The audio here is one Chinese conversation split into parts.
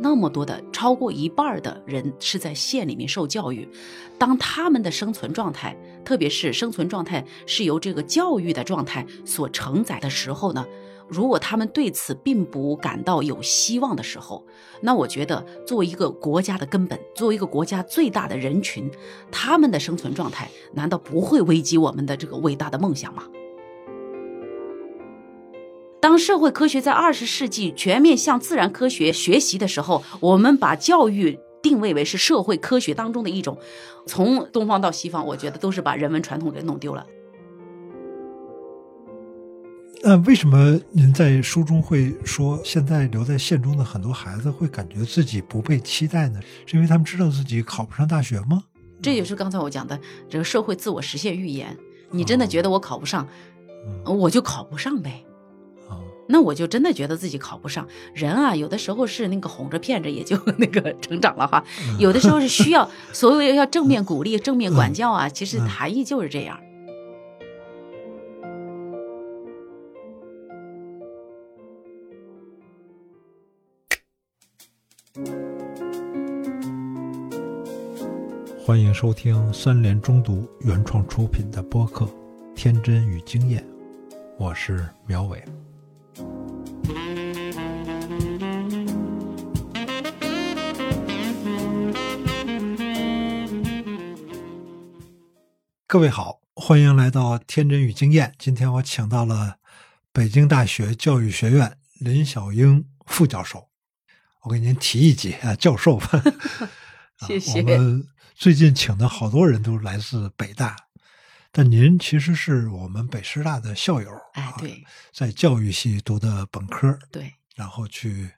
那么多的超过一半的人是在县里面受教育，当他们的生存状态，特别是生存状态是由这个教育的状态所承载的时候呢，如果他们对此并不感到有希望的时候，那我觉得作为一个国家的根本，作为一个国家最大的人群，他们的生存状态难道不会危及我们的这个伟大的梦想吗？当社会科学在二十世纪全面向自然科学学习的时候，我们把教育定位为是社会科学当中的一种。从东方到西方，我觉得都是把人文传统给弄丢了。那为什么您在书中会说，现在留在县中的很多孩子会感觉自己不被期待呢？是因为他们知道自己考不上大学吗？这也是刚才我讲的这个社会自我实现预言。你真的觉得我考不上，我就考不上呗。那我就真的觉得自己考不上。人啊，有的时候是那个哄着骗着也就 那个成长了哈，有的时候是需要所谓要正面鼓励、正面管教啊。其实含义就是这样。欢迎收听三联中读原创出品的播客《天真与经验》，我是苗伟。各位好，欢迎来到《天真与经验》。今天我请到了北京大学教育学院林小英副教授，我给您提一级啊，教授。谢谢。我们最近请的好多人都来自北大，但您其实是我们北师大的校友。哎，对，在教育系读的本科。对，然后去。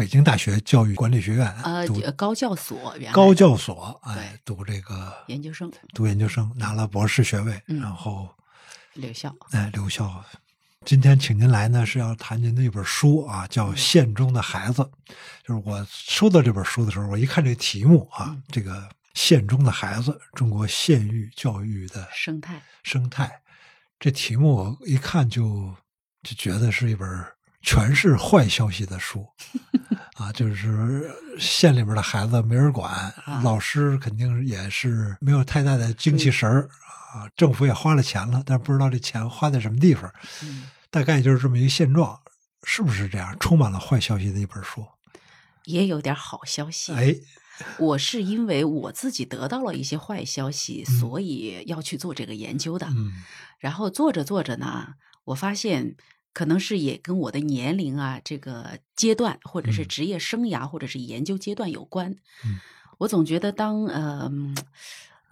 北京大学教育管理学院呃高教所，高教所哎读这个研究生，读研究生拿了博士学位，然后留校。哎留校。今天请您来呢是要谈您的一本书啊，叫《县中的孩子》。就是我收到这本书的时候，我一看这题目啊，这个“县中的孩子”，中国县域教育的生态。生态，这题目我一看就就觉得是一本。全是坏消息的书，啊，就是县里边的孩子没人管，老师肯定也是没有太大的精气神儿啊。政府也花了钱了，但不知道这钱花在什么地方，大概就是这么一个现状，是不是这样？充满了坏消息的一本书，也有点好消息。哎，我是因为我自己得到了一些坏消息，所以要去做这个研究的。嗯，然后做着做着呢，我发现。可能是也跟我的年龄啊，这个阶段，或者是职业生涯，或者是研究阶段有关。嗯我总觉得，当呃，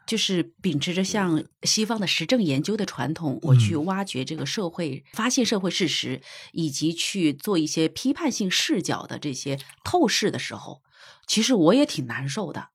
就是秉持着像西方的实证研究的传统，我去挖掘这个社会，发现社会事实，以及去做一些批判性视角的这些透视的时候，其实我也挺难受的。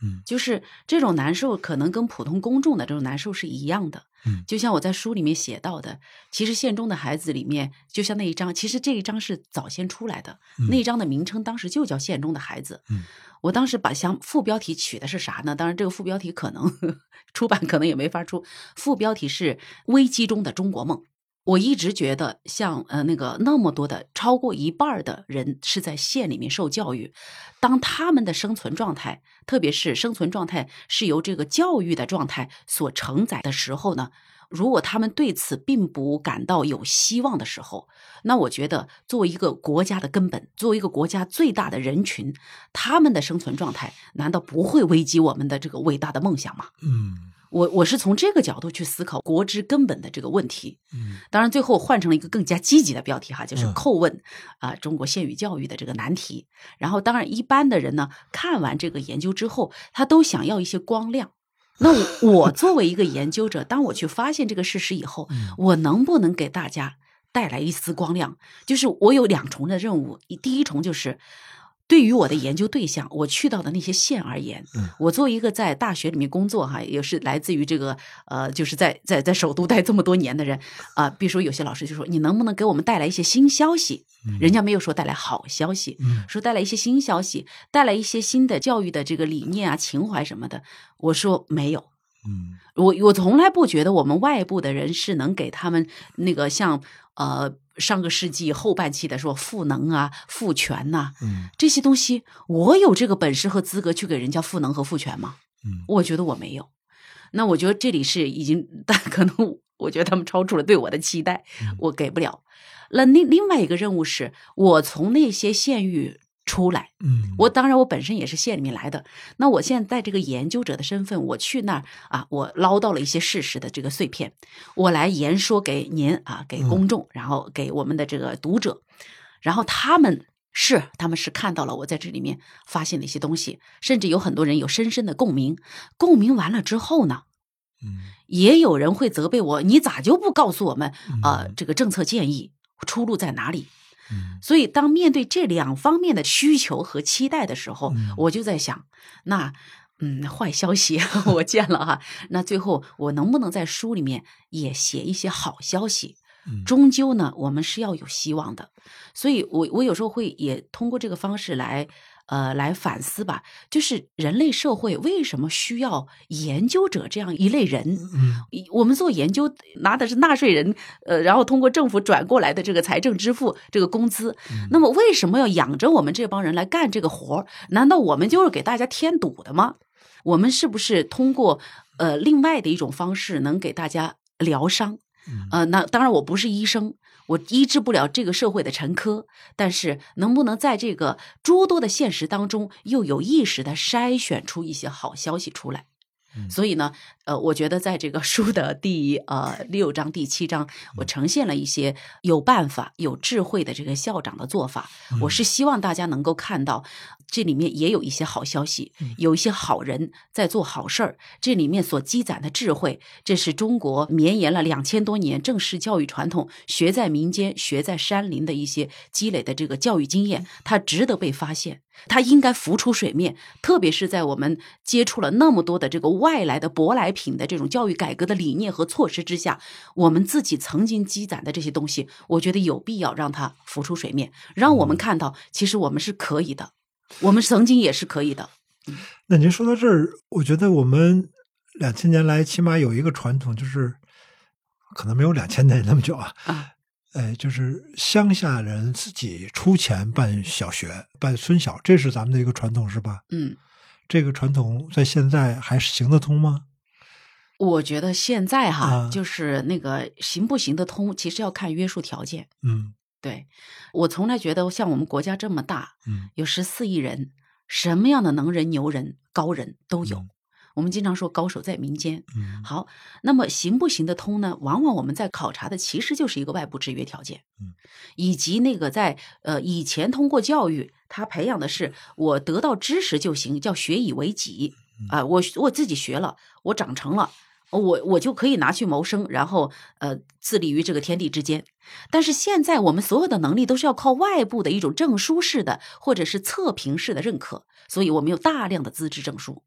嗯，就是这种难受，可能跟普通公众的这种难受是一样的。嗯，就像我在书里面写到的，其实县中的孩子里面，就像那一章，其实这一章是早先出来的，那一章的名称当时就叫县中的孩子。嗯，我当时把像副标题取的是啥呢？当然，这个副标题可能 出版可能也没法出，副标题是危机中的中国梦。我一直觉得，像呃那个那么多的超过一半的人是在县里面受教育，当他们的生存状态，特别是生存状态是由这个教育的状态所承载的时候呢，如果他们对此并不感到有希望的时候，那我觉得作为一个国家的根本，作为一个国家最大的人群，他们的生存状态难道不会危及我们的这个伟大的梦想吗？嗯。我我是从这个角度去思考国之根本的这个问题，嗯，当然最后换成了一个更加积极的标题哈，就是叩问啊中国现语教育的这个难题。然后当然一般的人呢，看完这个研究之后，他都想要一些光亮。那我作为一个研究者，当我去发现这个事实以后，我能不能给大家带来一丝光亮？就是我有两重的任务，第一重就是。对于我的研究对象，我去到的那些县而言，我作为一个在大学里面工作哈，也是来自于这个呃，就是在在在首都待这么多年的人啊，比如说有些老师就说，你能不能给我们带来一些新消息？人家没有说带来好消息，说带来一些新消息，带来一些新的教育的这个理念啊、情怀什么的。我说没有，嗯，我我从来不觉得我们外部的人是能给他们那个像。呃上个世纪后半期的说赋能啊、赋权呐、嗯这些东西，我有这个本事和资格去给人家赋能和赋权吗？嗯我觉得我没有。那我觉得这里是已经，但 可能我觉得他们超出了对我的期待，嗯我给不了。那另另外一个任务是我从那些县域出来，嗯，我当然我本身也是县里面来的，那我现在在这个研究者的身份，我去那儿啊，我捞到了一些事实的这个碎片，我来言说给您啊，给公众，然后给我们的这个读者，然后他们是他们是看到了我在这里面发现的一些东西，甚至有很多人有深深的共鸣，共鸣完了之后呢，嗯。也有人会责备我，你咋就不告诉我们啊、嗯这个政策建议出路在哪里？嗯所以，当面对这两方面的需求和期待的时候，嗯我就在想，那嗯，坏消息 我见了哈，那最后我能不能在书里面也写一些好消息？嗯终究呢，我们是要有希望的。所以我我有时候会也通过这个方式来。呃，来反思吧，就是人类社会为什么需要研究者这样一类人？嗯我们做研究拿的是纳税人，呃，然后通过政府转过来的这个财政支付这个工资，那么为什么要养着我们这帮人来干这个活儿？难道我们就是给大家添堵的吗？我们是不是通过呃另外的一种方式能给大家疗伤？嗯呃，那当然我不是医生，我医治不了这个社会的沉疴，但是能不能在这个诸多的现实当中，又有意识的筛选出一些好消息出来？嗯所以呢，呃，我觉得在这个书的第呃六章、第七章，我呈现了一些有办法、有智慧的这个校长的做法。我是希望大家能够看到，这里面也有一些好消息，有一些好人在做好事儿。这里面所积攒的智慧，这是中国绵延了两千多年正式教育传统、学在民间、学在山林的一些积累的这个教育经验，它值得被发现。它应该浮出水面，特别是在我们接触了那么多的这个外来的舶来品的这种教育改革的理念和措施之下，我们自己曾经积攒的这些东西，我觉得有必要让它浮出水面，让我们看到，其实我们是可以的，我们曾经也是可以的。那您说到这儿，我觉得我们两千年来起码有一个传统，就是可能没有两千年那么久啊，啊，哎，就是乡下人自己出钱办小学、办村小，这是咱们的一个传统，是吧？嗯，这个传统在现在还行得通吗？我觉得现在哈，啊就是那个行不行得通，其实要看约束条件。嗯对我从来觉得，像我们国家这么大，嗯有十四亿人，什么样的能人、牛人、高人都有。嗯我们经常说高手在民间。嗯好，那么行不行得通呢？往往我们在考察的其实就是一个外部制约条件，嗯，以及那个在呃以前通过教育，他培养的是我得到知识就行，叫学以为己啊、我我自己学了，我长成了。我我就可以拿去谋生，然后呃自立于这个天地之间。但是现在我们所有的能力都是要靠外部的一种证书式的或者是测评式的认可，所以我们有大量的资质证书。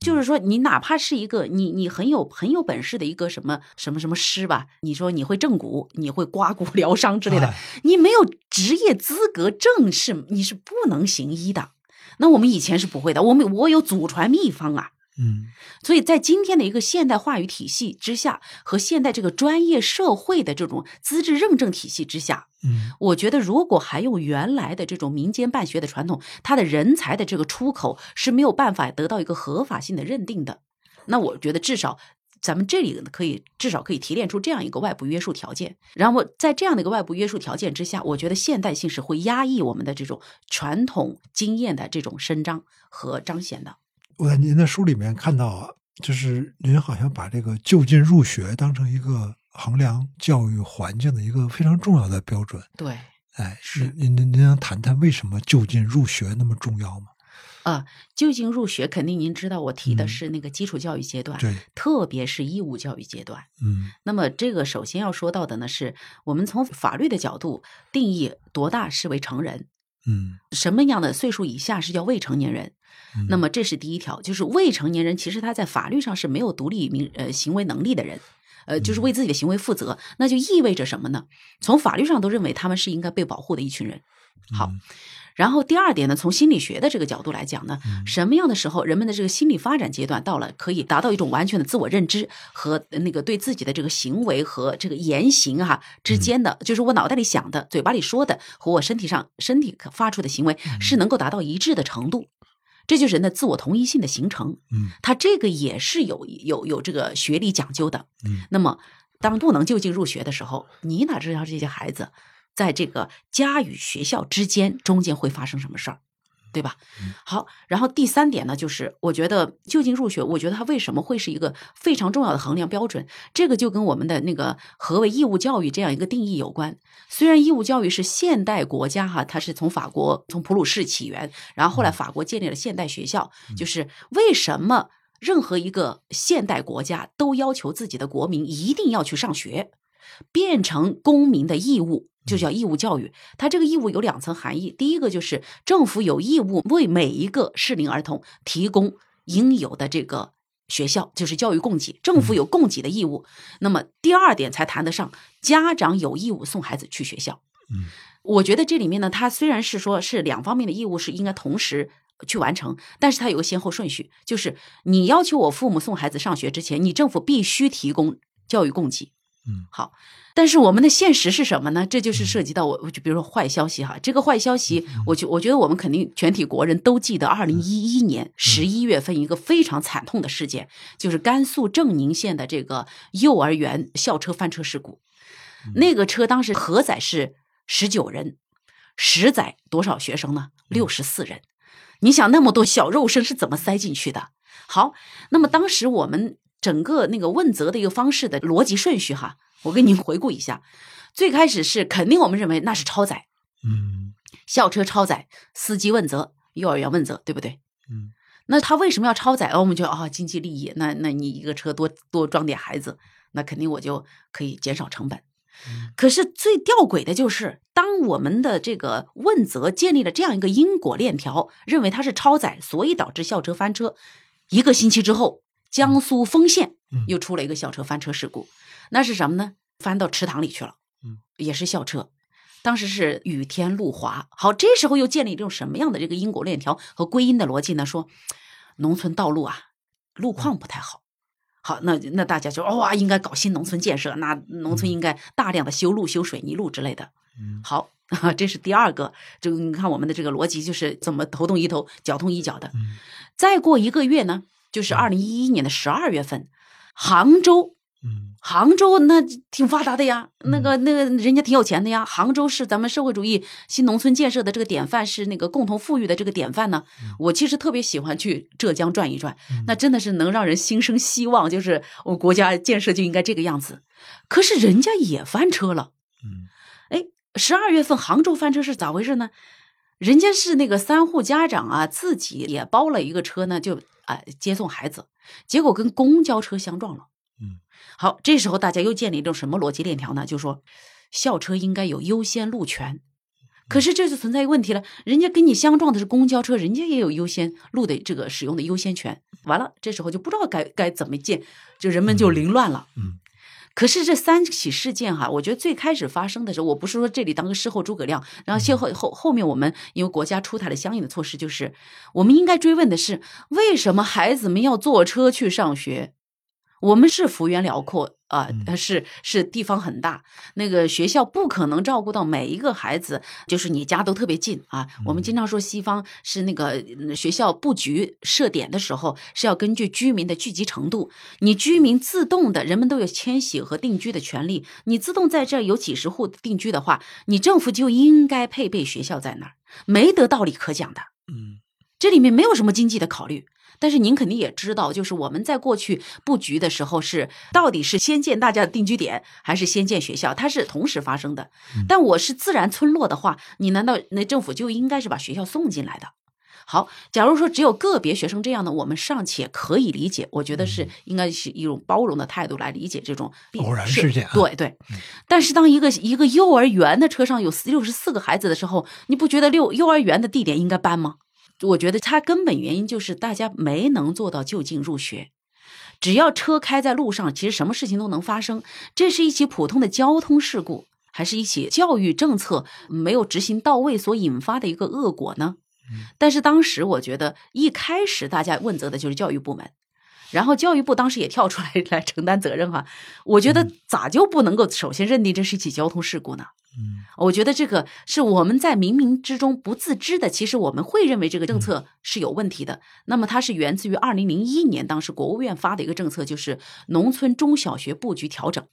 就是说，你哪怕是一个你你很有很有本事的一个什么什么什么师吧，你说你会正骨，你会刮骨 疗伤之类的哎，你没有职业资格证是你是不能行医的。那我们以前是不会的，我们我有祖传秘方啊。嗯所以在今天的一个现代话语体系之下，和现代这个专业社会的这种资质认证体系之下，嗯我觉得如果还用原来的这种民间办学的传统，它的人才的这个出口是没有办法得到一个合法性的认定的。那我觉得至少咱们这里可以至少可以提炼出这样一个外部约束条件，然后在这样的一个外部约束条件之下，我觉得现代性是会压抑我们的这种传统经验的这种伸张和彰显的。我在您的书里面看到啊，就是您好像把这个就近入学当成一个衡量教育环境的一个非常重要的标准。对，哎，是您您您能谈谈为什么就近入学那么重要吗？啊，就近入学，肯定您知道我提的嗯是那个基础教育阶段，对，特别是义务教育阶段。嗯那么这个首先要说到的呢，是我们从法律的角度定义多大视为成人，嗯什么样的岁数以下是叫未成年人。嗯那么这是第一条，就是未成年人其实他在法律上是没有独立民呃行为能力的人。呃，就是为自己的行为负责，那就意味着什么呢？从法律上都认为他们是应该被保护的一群人。好，嗯然后第二点呢，从心理学的这个角度来讲呢，嗯。什么样的时候人们的这个心理发展阶段到了，可以达到一种完全的自我认知和那个对自己的这个行为和这个言行哈、之间的，就是我脑袋里想的、嘴巴里说的和我身体上身体发出的行为是能够达到一致的程度。这就是人的自我同一性的形成，嗯。它这个也是有有有这个学历讲究的。嗯。那么，当不能就近入学的时候，你哪知道这些孩子在这个家与学校之间中间会发生什么事儿，对吧？好，然后第三点呢，就是我觉得就近入学，我觉得它为什么会是一个非常重要的衡量标准？这个就跟我们的那个何为义务教育这样一个定义有关。虽然义务教育是现代国家哈，它是从法国从普鲁士起源，然后后来法国建立了现代学校，就是为什么？任何一个现代国家都要求自己的国民一定要去上学，变成公民的义务，就叫义务教育。它这个义务有两层含义，第一个就是政府有义务为每一个适龄儿童提供应有的这个学校，就是教育供给，政府有供给的义务。那么第二点才谈得上家长有义务送孩子去学校。嗯，我觉得这里面呢，它虽然是说是两方面的义务是应该同时。去完成，但是它有个先后顺序，就是你要求我父母送孩子上学之前，你政府必须提供教育供给。嗯，好，但是我们的现实是什么呢？这就是涉及到我，我就比如说坏消息哈，这个坏消息，我就我觉得我们肯定全体国人都记得，二零一一年十一月份一个非常惨痛的事件，就是甘肃正宁县的这个幼儿园校车翻车事故。那个车当时核载是十九人，实载多少学生呢？六十四人。你想那么多小肉身是怎么塞进去的？好，那么当时我们整个那个问责的一个方式的逻辑顺序哈，我给您回顾一下。最开始是肯定我们认为那是超载，嗯校车超载，司机问责，幼儿园问责，对不对？嗯那他为什么要超载？哦，我们觉得啊、经济利益，那那你一个车多多装点孩子，那肯定我就可以减少成本。可是最吊诡的就是，当我们的这个问责建立了这样一个因果链条，认为它是超载，所以导致校车翻车。一个星期之后，江苏丰县嗯又出了一个校车翻车事故，那是什么呢？翻到池塘里去了，嗯，也是校车。当时是雨天路滑，好，这时候又建立一种什么样的这个因果链条和归因的逻辑呢？说，农村道路啊，路况不太好。好，那那大家就哇，应该搞新农村建设，那农村应该大量的修路、修水泥路之类的。嗯好，这是第二个。就你看我们的这个逻辑，就是怎么头痛医头，脚痛医脚的。嗯再过一个月呢，就是二零一一年的十二月份，杭州，嗯杭州那挺发达的呀，那个那个人家挺有钱的呀。杭州是咱们社会主义新农村建设的这个典范，是那个共同富裕的这个典范呢。我其实特别喜欢去浙江转一转，那真的是能让人心生希望，就是我们国家建设就应该这个样子。可是人家也翻车了。嗯十二月份杭州翻车是咋回事呢？人家是那个三户家长啊，自己也包了一个车呢，就啊、接送孩子，结果跟公交车相撞了。嗯，好，这时候大家又建立一种什么逻辑链条呢？就说校车应该有优先路权。可是这就存在一个问题了，人家跟你相撞的是公交车，人家也有优先路的这个使用的优先权。完了，这时候就不知道该该怎么建，就人们就凌乱了。嗯可是这三起事件哈，我觉得最开始发生的时候，我不是说这里当个事后诸葛亮，然后先后后后面我们因为国家出台了相应的措施，就是我们应该追问的是，为什么孩子们要坐车去上学？我们是幅员辽阔啊、呃是是地方很大，那个学校不可能照顾到每一个孩子，就是你家都特别近啊。我们经常说西方是那个呃学校布局设点的时候是要根据居民的聚集程度，你居民自动的，人们都有迁徙和定居的权利，你自动在这儿有几十户定居的话，你政府就应该配备学校在那儿，没得道理可讲的。嗯这里面没有什么经济的考虑。但是您肯定也知道，就是我们在过去布局的时候是到底是先建大家的定居点，还是先建学校？它是同时发生的。但我是自然村落的话，你难道那政府就应该是把学校送进来的？好，假如说只有个别学生这样的，我们尚且可以理解，我觉得是应该是一种包容的态度来理解这种必偶然是事件啊对对，但是当一个一个幼儿园的车上有六十四个孩子的时候，你不觉得六幼儿园的地点应该搬吗？我觉得它根本原因就是大家没能做到就近入学。只要车开在路上，其实什么事情都能发生。这是一起普通的交通事故，还是一起教育政策没有执行到位所引发的一个恶果呢？但是当时我觉得，一开始大家问责的就是教育部门，然后教育部当时也跳出来 来承担责任哈。我觉得咋就不能够首先认定这是一起交通事故呢？嗯，我觉得这个是我们在冥冥之中不自知的，其实我们会认为这个政策是有问题的。那么它是源自于二零零一年当时国务院发的一个政策，就是农村中小学布局调整。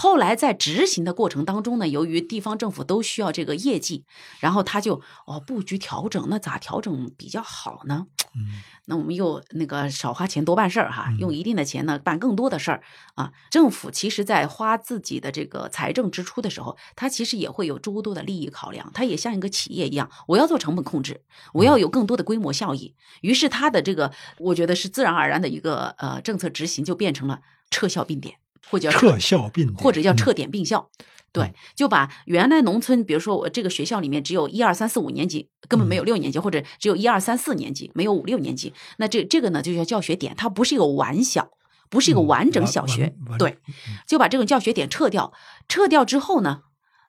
后来在执行的过程当中呢，由于地方政府都需要这个业绩，然后他就哦布局调整，那咋调整比较好呢？嗯，那我们又那个少花钱多办事儿哈，用一定的钱呢办更多的事儿啊。政府其实在花自己的这个财政支出的时候，它其实也会有诸多的利益考量，它也像一个企业一样，我要做成本控制，我要有更多的规模效益。于是它的这个，我觉得是自然而然的一个呃政策执行，就变成了撤销并点。或者撤校并或者叫撤点并校，对，就把原来农村，比如说我这个学校里面只有一二三四五年级，根本没有六年级，或者只有一二三四年级，没有五六年级，那这这个呢就叫教学点，它不是一个完小，不是一个完整小学，对，就把这种教学点撤掉，撤掉之后呢，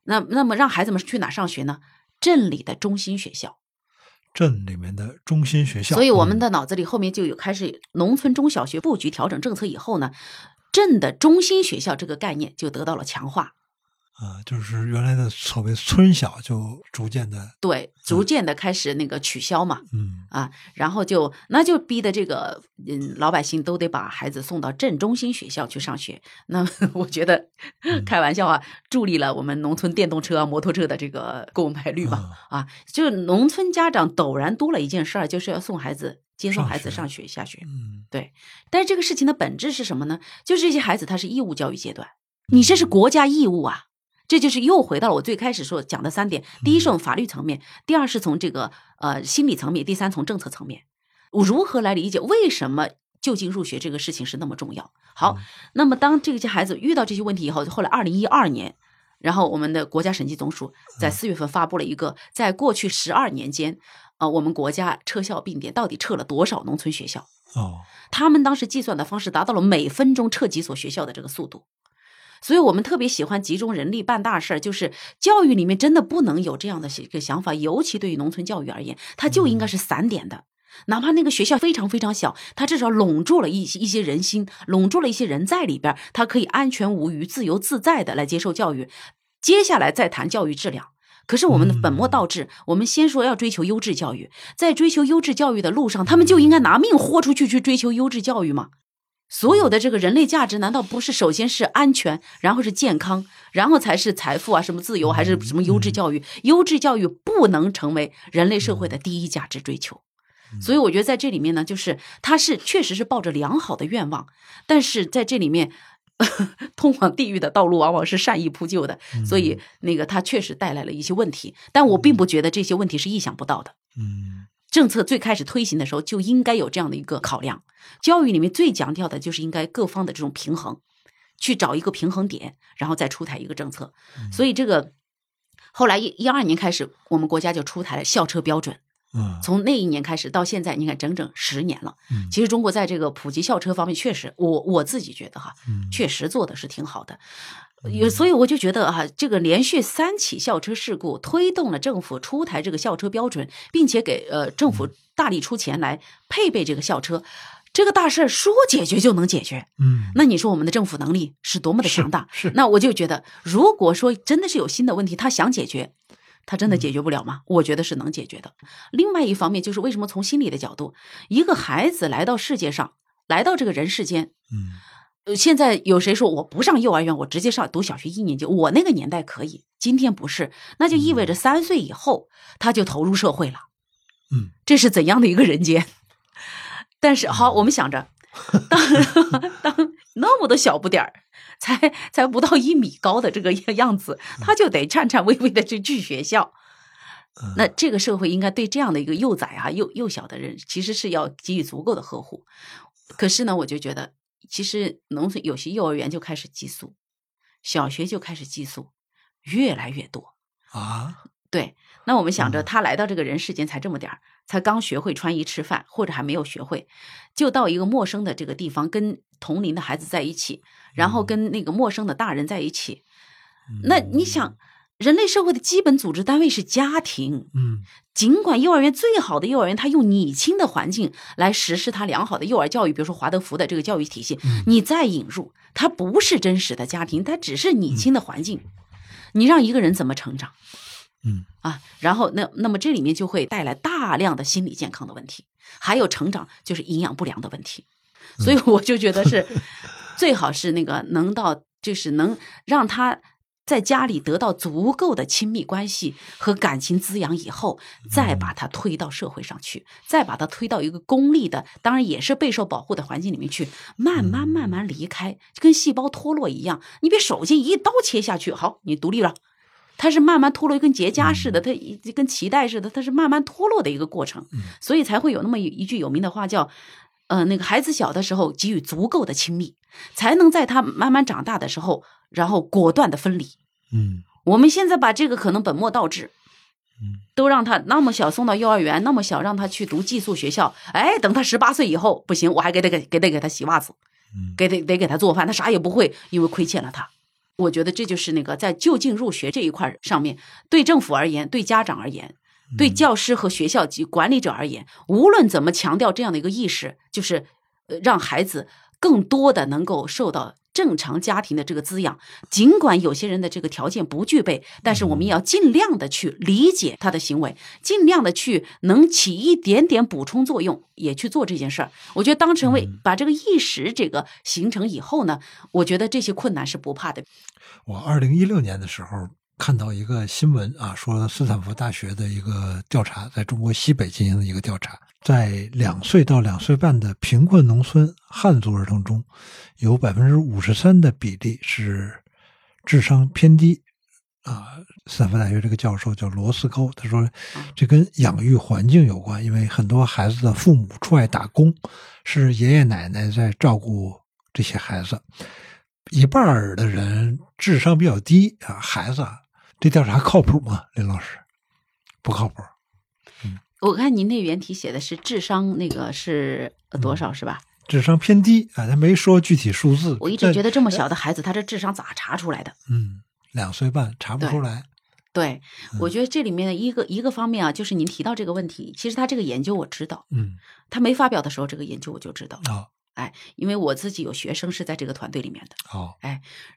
那那么让孩子们去哪上学呢？镇里的中心学校，镇里面的中心学校，所以我们的脑子里后面就有开始农村中小学布局调整政策以后呢。镇的中心学校这个概念就得到了强化，啊，就是原来的所谓村小就逐渐的对，逐渐的开始那个取消嘛，嗯啊，然后就那就逼的这个嗯老百姓都得把孩子送到镇中心学校去上学。那 我觉得开玩笑啊，助力了我们农村电动车、摩托车的这个购买率吧。啊，就是农村家长陡然多了一件事儿，就是要送孩子。接送孩子上学下学，嗯，对。但是这个事情的本质是什么呢？就是这些孩子他是义务教育阶段，你这是国家义务啊。这就是又回到了我最开始说讲的三点：第一是从法律层面，第二是从这个呃心理层面，第三从政策层面。我如何来理解为什么就近入学这个事情是那么重要？好，那么当这些孩子遇到这些问题以后，后来二零一二年，然后我们的国家审计总署在四月份发布了一个，在过去十二年间。啊，我们国家撤校并点到底撤了多少农村学校？哦，他们当时计算的方式达到了每分钟撤几所学校的这个速度，所以我们特别喜欢集中人力办大事儿。就是教育里面真的不能有这样的一个想法，尤其对于农村教育而言，它就应该是散点的。哪怕那个学校非常非常小，它至少笼住了一些一些人心，笼住了一些人在里边，它可以安全无虞、自由自在的来接受教育。接下来再谈教育质量。可是我们的本末倒置，我们先说要追求优质教育，在追求优质教育的路上，他们就应该拿命豁出去去追求优质教育吗？所有的这个人类价值，难道不是首先是安全，然后是健康，然后才是财富啊？什么自由，还是什么优质教育？优质教育不能成为人类社会的第一价值追求。所以我觉得在这里面呢，就是他是确实是抱着良好的愿望，但是在这里面。通往地狱的道路往往是善意铺就的，所以那个它确实带来了一些问题，但我并不觉得这些问题是意想不到的。嗯，政策最开始推行的时候就应该有这样的一个考量。教育里面最强调的就是应该各方的这种平衡，去找一个平衡点，然后再出台一个政策。所以这个后来一一二年开始，我们国家就出台了校车标准。嗯，从那一年开始到现在，你看整整十年了。嗯，其实中国在这个普及校车方面，确实，我我自己觉得哈，确实做的是挺好的。有，所以我就觉得哈，这个连续三起校车事故，推动了政府出台这个校车标准，并且给呃政府大力出钱来配备这个校车，这个大事儿说解决就能解决。嗯，那你说我们的政府能力是多么的强大？是，那我就觉得，如果说真的是有新的问题，他想解决。他真的解决不了吗？我觉得是能解决的。另外一方面，就是为什么从心理的角度，一个孩子来到世界上，来到这个人世间，嗯，现在有谁说我不上幼儿园，我直接上读小学一年级？我那个年代可以，今天不是，那就意味着三岁以后他就投入社会了，嗯，这是怎样的一个人间？但是好，我们想着，当 当那么多小不点儿。才才不到一米高的这个样子，他就得颤颤巍巍的去去学校。那这个社会应该对这样的一个幼崽啊、幼幼小的人，其实是要给予足够的呵护。可是呢，我就觉得，其实农村有些幼儿园就开始寄宿，小学就开始寄宿，越来越多啊。对，那我们想着他来到这个人世间才这么点儿，才刚学会穿衣吃饭，或者还没有学会，就到一个陌生的这个地方，跟同龄的孩子在一起。然后跟那个陌生的大人在一起，那你想，人类社会的基本组织单位是家庭。嗯尽管幼儿园最好的幼儿园，它用拟亲的环境来实施它良好的幼儿教育，比如说华德福的这个教育体系，你再引入，它不是真实的家庭，它只是拟亲的环境，你让一个人怎么成长？嗯。啊，然后那那么这里面就会带来大量的心理健康的问题，还有成长就是营养不良的问题，所以我就觉得是 最好是那个能到就是能让他在家里得到足够的亲密关系和感情滋养以后，再把他推到社会上去，再把他推到一个公立的，当然也是备受保护的环境里面去，慢慢慢慢离开，就跟细胞脱落一样，你别手劲一刀切下去，好，你独立了。它是慢慢脱落，跟结痂似的，它一跟脐带似的，它是慢慢脱落的一个过程，所以才会有那么一一句有名的话叫，呃，那个孩子小的时候给予足够的亲密，才能在他慢慢长大的时候，然后果断的分离。嗯。我们现在把这个可能本末倒置，嗯，都让他那么小送到幼儿园，那么小让他去读寄宿学校，哎，等他十八岁以后不行，我还给他给给得给他洗袜子，嗯。给得得给他做饭，他啥也不会，因为亏欠了他。我觉得这就是那个在就近入学这一块上面，对政府而言，对家长而言，对教师和学校及管理者而言，无论怎么强调这样的一个意识，就是呃让孩子更多的能够受到正常家庭的这个滋养。尽管有些人的这个条件不具备，但是我们也要尽量的去理解他的行为，尽量的去能起一点点补充作用，也去做这件事儿。我觉得当成为把这个意识这个形成以后呢，我觉得这些困难是不怕的。我二零一六年的时候看到一个新闻啊，说斯坦福大学的一个调查，在中国西北进行的一个调查，在两岁到两岁半的贫困农村汉族儿童中，有百分之五十三的比例是智商偏低。啊，斯坦福大学这个教授叫罗斯高，他说这跟养育环境有关，因为很多孩子的父母出外打工，是爷爷奶奶在照顾这些孩子。一半儿的人智商比较低啊，孩子，这调查靠谱吗？林老师，不靠谱。我看您那原题写的是智商，那个是呃多少是吧？智商偏低啊，他没说具体数字。我一直觉得，这么小的孩子，他这智商咋查出来的？嗯，两岁半查不出来。对，我觉得这里面的一个一个方面啊，就是您提到这个问题，其实他这个研究我知道，嗯，他没发表的时候，这个研究我就知道，哦哎，因为我自己有学生是在这个团队里面的。哦，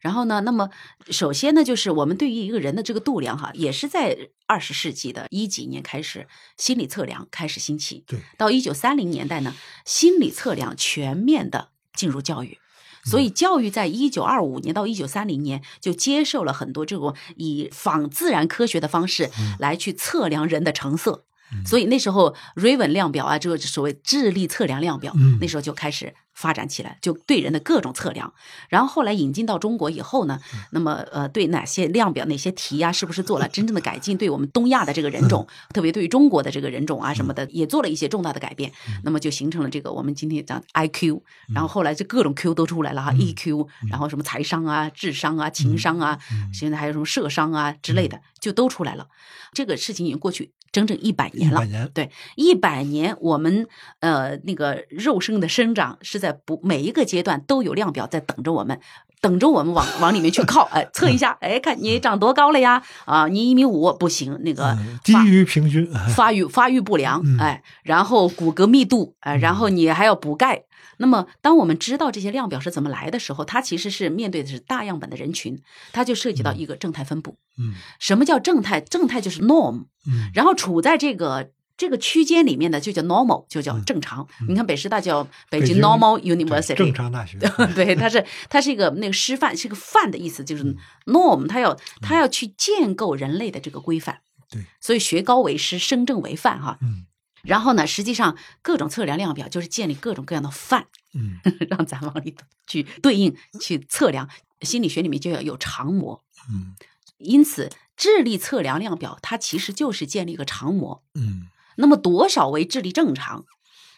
然后呢，那么首先呢，就是我们对于一个人的这个度量哈，也是在二十世纪的一几年开始，心理测量开始兴起。对，到一九三零年代呢，心理测量全面的进入教育。所以，教育在一九二五年到一九三零年就接受了很多这种以仿自然科学的方式来去测量人的成色。所以那时候瑞文量表啊，这个所谓智力测量量表，嗯。那时候就开始发展起来，就对人的各种测量。然后后来引进到中国以后呢，那么呃，对哪些量表、哪些题呀、是不是做了真正的改进？对我们东亚的这个人种，特别对于中国的这个人种啊什么的，也做了一些重大的改变。那么就形成了这个我们今天讲 IQ，然后后来就各种 Q 都出来了哈，EQ，然后什么财商啊、智商啊、情商啊，现在还有什么社商啊之类的，就都出来了。这个事情已经过去整整一百年了一百。年，对，一百年，我们呃那个肉身的生长是在不每一个阶段都有量表在等着我们，等着我们往往里面去 靠，哎，测一下，哎，看你长多高了呀？啊，你一米五不行，那个嗯低于平均。发育发育不 良嗯，哎，然后骨骼密度，哎，然后你还要补钙。那么，当我们知道这些量表是怎么来的时候，它其实是面对的是大样本的人群，它就涉及到一个正态分布。嗯什么叫正态？正态就是 norm，嗯然后处在这个这个区间里面的就叫 normal，就叫嗯正常。你看北师大叫北北京京 Normal University，正常大学。对，它是它是一个那个师范，是个范的意思，就是嗯 norm，它要它要去建构人类的这个规范。对，所以学高为师，身正为范哈。嗯然后呢，实际上各种测量量表就是建立各种各样的范，嗯 让咱往里头去对应去测量。心理学里面就要有常模，嗯因此智力测量量表它其实就是建立一个常模。嗯那么多少为智力正常？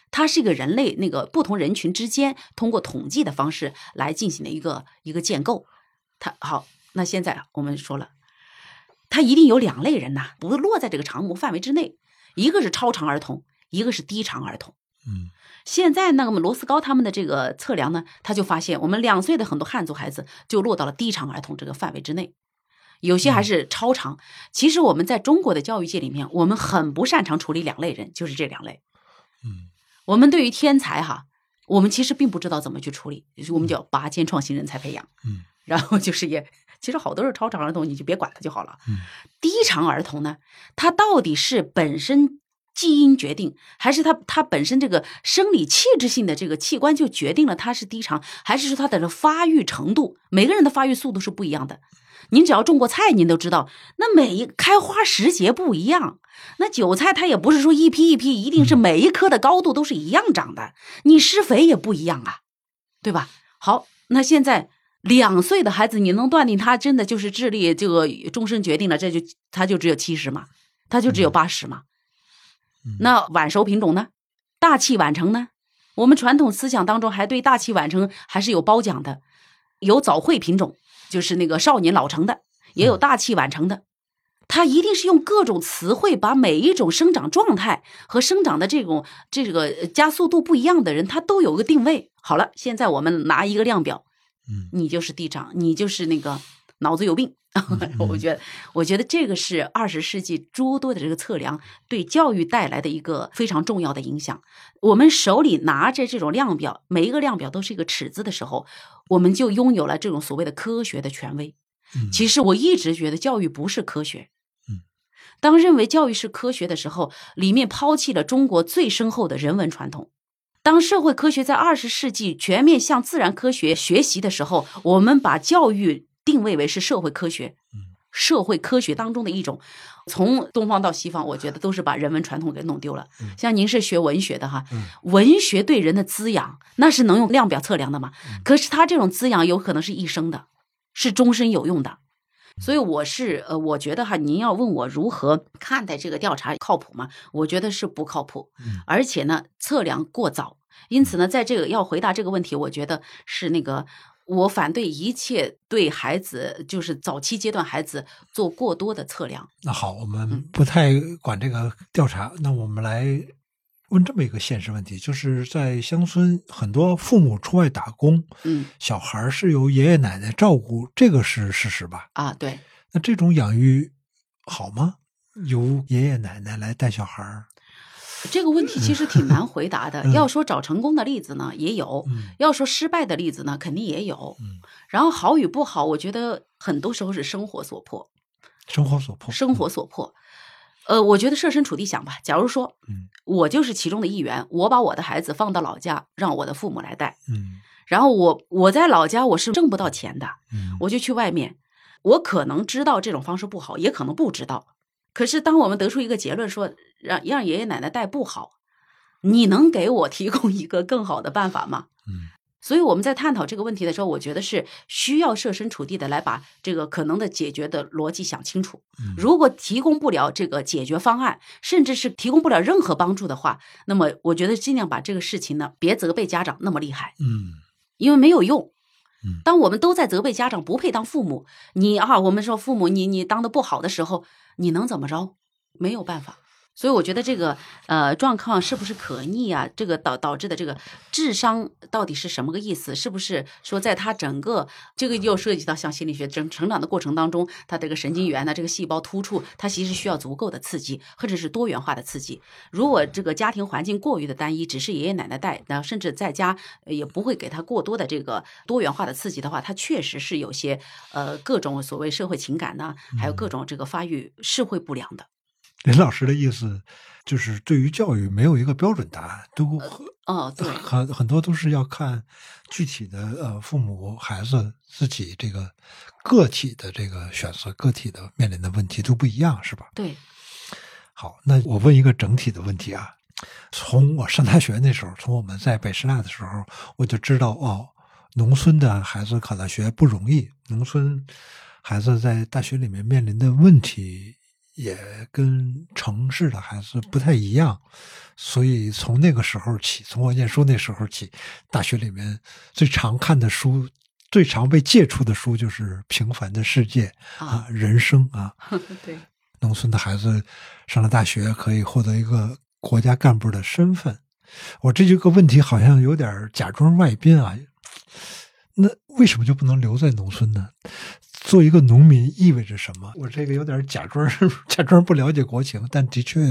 它是一个人类那个不同人群之间通过统计的方式来进行的一个一个建构。它好，那现在我们说了，它一定有两类人呐，不落在这个常模范围之内，一个是超常儿童，一个是低常儿童。嗯现在那个罗斯高他们的这个测量呢，他就发现我们两岁的很多汉族孩子就落到了低常儿童这个范围之内。有些还是超常。其实我们在中国的教育界里面，我们很不擅长处理两类人，就是这两类。嗯我们对于天才哈，我们其实并不知道怎么去处理，我们叫拔尖创新人才培养。嗯然后就是也，其实好多是超常儿童，你就别管他就好了。嗯低常儿童呢，他到底是本身基因决定，还是他他本身这个生理器质性的这个器官就决定了他是低常，还是说他的这发育程度？每个人的发育速度是不一样的。您只要种过菜，您都知道，那每一开花时节不一样。那韭菜它也不是说一批一批，一定是每一棵的高度都是一样长的，你施肥也不一样啊，对吧？好，那现在两岁的孩子，你能断定他真的就是智力这个终身决定了，这就他就只有七十嘛？他就只有八十嘛？嗯那晚熟品种呢？大器晚成呢？我们传统思想当中还对大器晚成还是有褒奖的，有早慧品种，就是那个少年老成的，也有大器晚成的。他一定是用各种词汇把每一种生长状态和生长的这种这个呃加速度不一样的人，他都有个定位。好了，现在我们拿一个量表，嗯你就是地长，你就是那个脑子有病。我觉得，我觉得这个是二十世纪诸多的这个测量对教育带来的一个非常重要的影响。我们手里拿着这种量表，每一个量表都是一个尺子的时候，我们就拥有了这种所谓的科学的权威。嗯其实我一直觉得教育不是科学。嗯，当认为教育是科学的时候，里面抛弃了中国最深厚的人文传统。当社会科学在二十世纪全面向自然科学学习的时候，我们把教育定位为是社会科学。嗯，社会科学当中的一种，从东方到西方，我觉得都是把人文传统给弄丢了。嗯像您是学文学的哈，嗯文学对人的滋养，那是能用量表测量的吗？嗯可是它这种滋养有可能是一生的，是终身有用的。所以我是呃，我觉得哈，您要问我如何看待这个调查靠谱吗？我觉得是不靠谱，嗯而且呢，测量过早。因此呢，在这个要回答这个问题，我觉得是那个我反对一切对孩子，就是早期阶段孩子做过多的测量。那好，我们嗯不太管这个调查，那我们来问这么一个现实问题，就是在乡村，很多父母出外打工，嗯小孩是由爷爷奶奶照顾，这个是事实吧？啊，对，那这种养育好吗？由爷爷奶奶来带小孩儿，这个问题其实挺难回答的。嗯 要说找成功的例子呢，也有；嗯要说失败的例子呢，肯定也有。嗯，然后好与不好，我觉得很多时候是生活所迫，生活所迫，生活所迫。呃，我觉得设身处地想吧，假如说嗯我就是其中的一员，我把我的孩子放到老家，让我的父母来带，嗯然后我我在老家我是挣不到钱的，嗯我就去外面，我可能知道这种方式不好，也可能不知道。可是当我们得出一个结论说让让爷爷奶奶带不好，你能给我提供一个更好的办法吗？嗯所以我们在探讨这个问题的时候，我觉得是需要设身处地的来把这个可能的解决的逻辑想清楚。嗯如果提供不了这个解决方案，甚至是提供不了任何帮助的话，那么我觉得尽量把这个事情呢，别责备家长那么厉害。嗯因为没有用嗯。当我们都在责备家长不配当父母，你啊，我们说父母你你当的不好的时候，你能怎么着？没有办法。所以我觉得这个呃状况是不是可逆啊？这个导导致的这个智商到底是什么个意思？是不是说在他整个这个又涉及到像心理学成成长的过程当中，他这个神经元呢，这个细胞突触，它其实需要足够的刺激，或者是多元化的刺激。如果这个家庭环境过于的单一，只是爷爷奶奶带，然后甚至在家呃也不会给他过多的这个多元化的刺激的话，他确实是有些呃各种所谓社会情感呢，还有各种这个发育是会不良的。林老师的意思就是，对于教育没有一个标准答案，都哦，对，很很多都是要看具体的呃父母孩子自己这个个体的这个选择，个体的面临的问题都不一样，是吧？对，好，那我问一个整体的问题啊，从我上大学那时候，从我们在北师大的时候，我就知道哦，农村的孩子考大学不容易，农村孩子在大学里面面临的问题也跟城市的孩子不太一样，所以从那个时候起，从我念书那时候起，大学里面最常看的书。最常被借出的书就是《平凡的世界》啊，啊，人生啊，对，农村的孩子上了大学可以获得一个国家干部的身份。我这一个问题好像有点假装外宾啊。那为什么就不能留在农村呢？做一个农民意味着什么？我这个有点假装 假装不了解国情，但的确，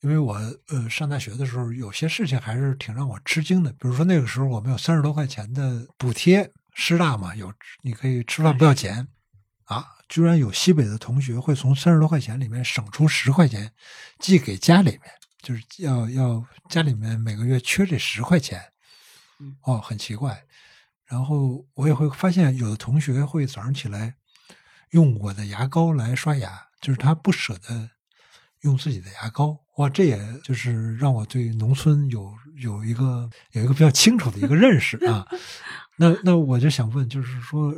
因为我呃上大学的时候，有些事情还是挺让我吃惊的。比如说那个时候我们有三十多块钱的补贴，师大嘛有，你可以吃饭不要钱啊，居然有西北的同学会从三十多块钱里面省出十块钱寄给家里面，就是要要家里面每个月缺这十块钱，哦，很奇怪。然后我也会发现，有的同学会早上起来用我的牙膏来刷牙，就是他不舍得用自己的牙膏。哇，这也就是让我对农村有有一个有一个比较清楚的一个认识啊。那那我就想问，就是说，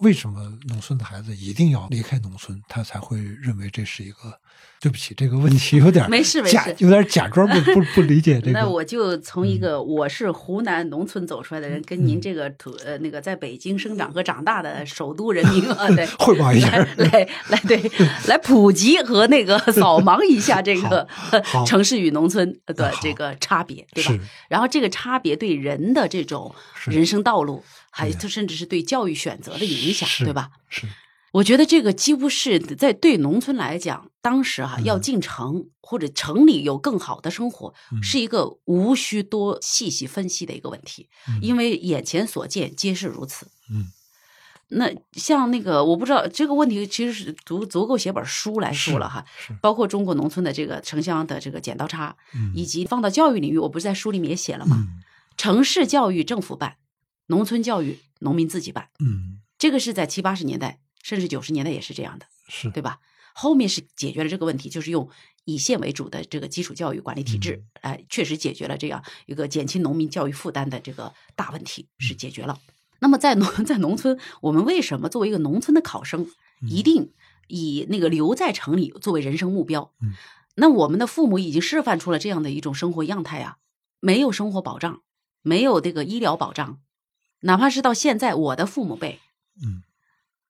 为什么农村的孩子一定要离开农村，他才会认为这是一个？对不起，这个问题有点 没事没事，有点假装不不 不理解这个。那我就从一个我是湖南农村走出来的人，跟您这个土呃那个在北京生长和长大的首都人民啊，对汇报一下，来来对来普及和那个扫盲一下这个城市与农村的这个差别，对吧？然后这个差别对人的这种人生道路，还甚至是对教育选择的影响，对吧？是。我觉得这个几乎是在对农村来讲，当时哈要进城或者城里有更好的生活，是一个无需多细细分析的一个问题，因为眼前所见皆是如此。嗯，那像那个我不知道这个问题，其实是足足够写本书来说了哈。包括中国农村的这个城乡的这个剪刀差，以及放到教育领域，我不是在书里面也写了吗？城市教育政府办，农村教育农民自己办。嗯，这个是在七八十年代。甚至九十年代也是这样的，是对吧？后面是解决了这个问题，就是用以县为主的这个基础教育管理体制，哎，确实解决了这样一个减轻农民教育负担的这个大问题，是解决了。那么在农 在农村，我们为什么作为一个农村的考生，一定以那个留在城里作为人生目标？那我们的父母已经示范出了这样的一种生活样态啊，没有生活保障，没有这个医疗保障，哪怕是到现在，我的父母辈，嗯。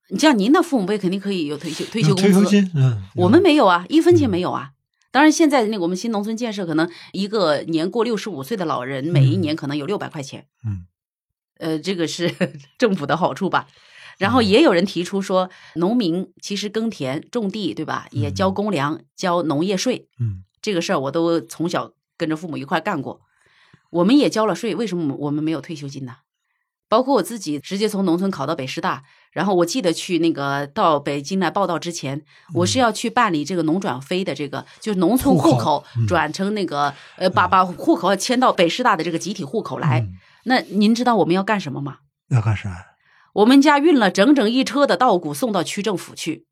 你像您的父母辈肯定可以有退休退休工资，嗯，我们没有啊，一分钱没有啊。当然，现在那个我们新农村建设，可能一个年过六十五岁的老人，每一年可能有六百块钱，嗯，呃，这个是 政府的好处吧。然后也有人提出说，农民其实耕田种地，对吧？也交公粮，交农业税，嗯，这个事儿我都从小跟着父母一块干过。我们也交了税，为什么我们没有退休金呢？包括我自己直接从农村考到北师大，然后我记得去那个到北京来报道之前，我是要去办理这个农转非的这个，就是农村户口转成那个呃，把把户口迁到北师大的这个集体户口来。那您知道我们要干什么吗？要干啥？我们家运了整整一车的稻谷送到区政府去，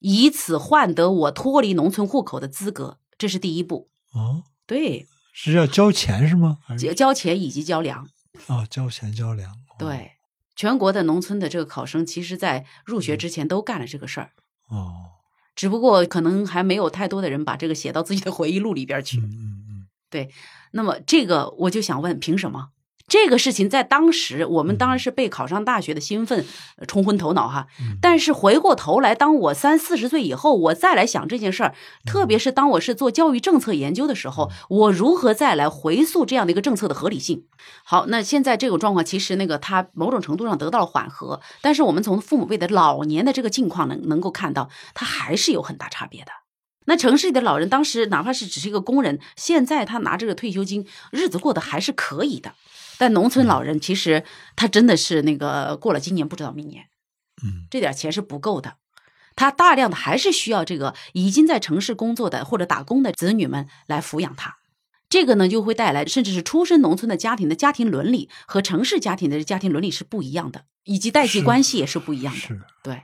以此换得我脱离农村户口的资格，这是第一步。哦，对，是要交钱是吗？交交钱以及交粮。哦，交钱交粮。对，全国的农村的这个考生，其实在入学之前都干了这个事儿。哦，只不过可能还没有太多的人把这个写到自己的回忆录里边去。嗯嗯嗯。对，那么这个我就想问，凭什么？这个事情在当时，我们当然是被考上大学的兴奋冲昏头脑哈。但是回过头来，当我三四十岁以后，我再来想这件事儿，特别是当我是做教育政策研究的时候，我如何再来回溯这样的一个政策的合理性？好，那现在这种状况其实那个他某种程度上得到了缓和，但是我们从父母辈的老年的这个境况能能够看到，他还是有很大差别的。那城市里的老人当时哪怕是只是一个工人，现在他拿这个退休金，日子过得还是可以的。但农村老人其实他真的是那个过了今年不知道明年，嗯，这点钱是不够的，他大量的还是需要这个已经在城市工作的或者打工的子女们来抚养他，这个呢就会带来甚至是出身农村的家庭的家庭伦理和城市家庭的家庭伦理是不一样的，以及代际关系也是不一样的，是，对。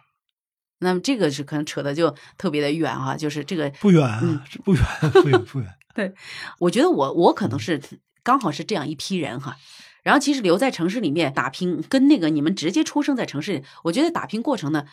那么这个是可能扯的就特别的远啊，就是这个不远，啊，不远，不远，不远。对，我觉得我我可能是刚好是这样一批人哈。然后其实留在城市里面打拼，跟那个你们直接出生在城市，我觉得打拼过程呢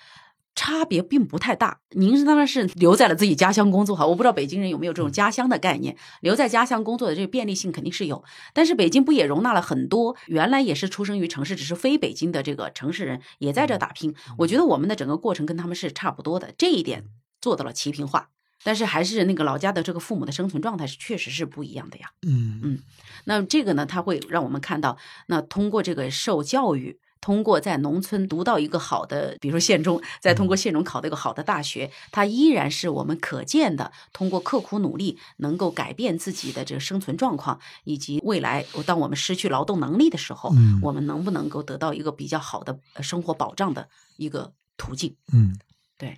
差别并不太大。您是当然是留在了自己家乡工作哈，我不知道北京人有没有这种家乡的概念。留在家乡工作的这个便利性肯定是有，但是北京不也容纳了很多原来也是出生于城市，只是非北京的这个城市人也在这打拼。我觉得我们的整个过程跟他们是差不多的，这一点做到了齐平化。但是还是那个老家的这个父母的生存状态是确实是不一样的呀。嗯嗯，那这个呢，它会让我们看到，那通过这个受教育通过在农村读到一个好的，比如说县中，再通过县中考到一个好的大学，它依然是我们可见的，通过刻苦努力能够改变自己的这个生存状况，以及未来当我们失去劳动能力的时候，嗯我们能不能够得到一个比较好的呃生活保障的一个途径？嗯对，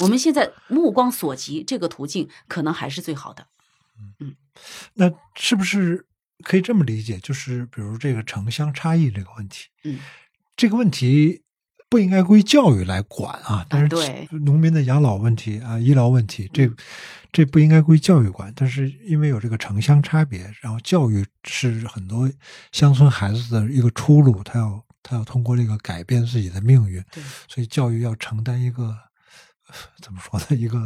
我们现在目光所及，这个途径可能还是最好的。嗯那是不是可以这么理解？就是比如这个城乡差异这个问题，嗯，这个问题不应该归教育来管啊。但是对农民的养老问题啊、医疗问题，这这不应该归教育管。但是因为有这个城乡差别，然后教育是很多乡村孩子的一个出路，他要他要通过这个改变自己的命运，对，所以教育要承担一个。怎么说呢？一个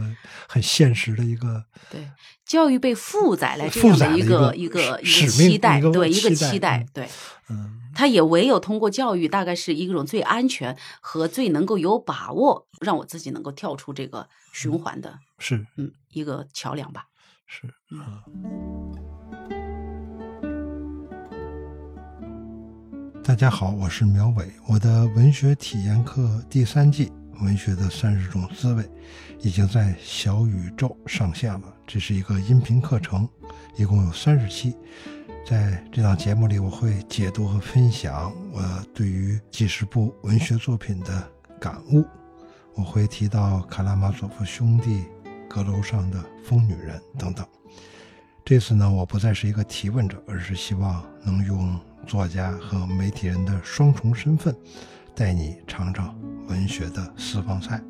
很现实的一个对，教育被负载了这样的一个一个一个期待，对一个期待对。嗯他也唯有通过教育，大概是一种最安全和最能够有把握，让我自己能够跳出这个循环的，是嗯，一个桥梁吧。是嗯。大家好，我是苗伟。我的文学体验课第三季《文学的三十种滋味》已经在小宇宙上线了。这是一个音频课程，一共有三十期。在这档节目里，我会解读和分享我对于几十部文学作品的感悟。我会提到卡拉马佐夫兄弟、阁楼上的疯女人等等。这次呢，我不再是一个提问者，而是希望能用作家和媒体人的双重身份，带你尝尝文学的私房菜。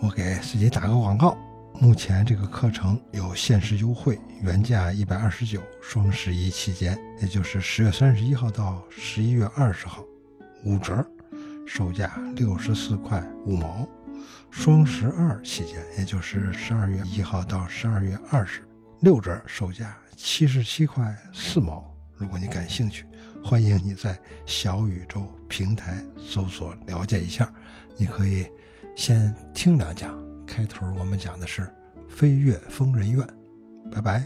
我给自己打个广告，目前这个课程有限时优惠，原价一百二十九，双十一期间，也就是十月三十一号到十一月二十号，五折，售价六十四块五毛。双十二期间，也就是十二月一号到十二月二十，六折，售价七十七块四毛。如果你感兴趣，欢迎你在小宇宙平台搜索了解一下。你可以先听两讲，开头我们讲的是飞越疯人院。拜拜。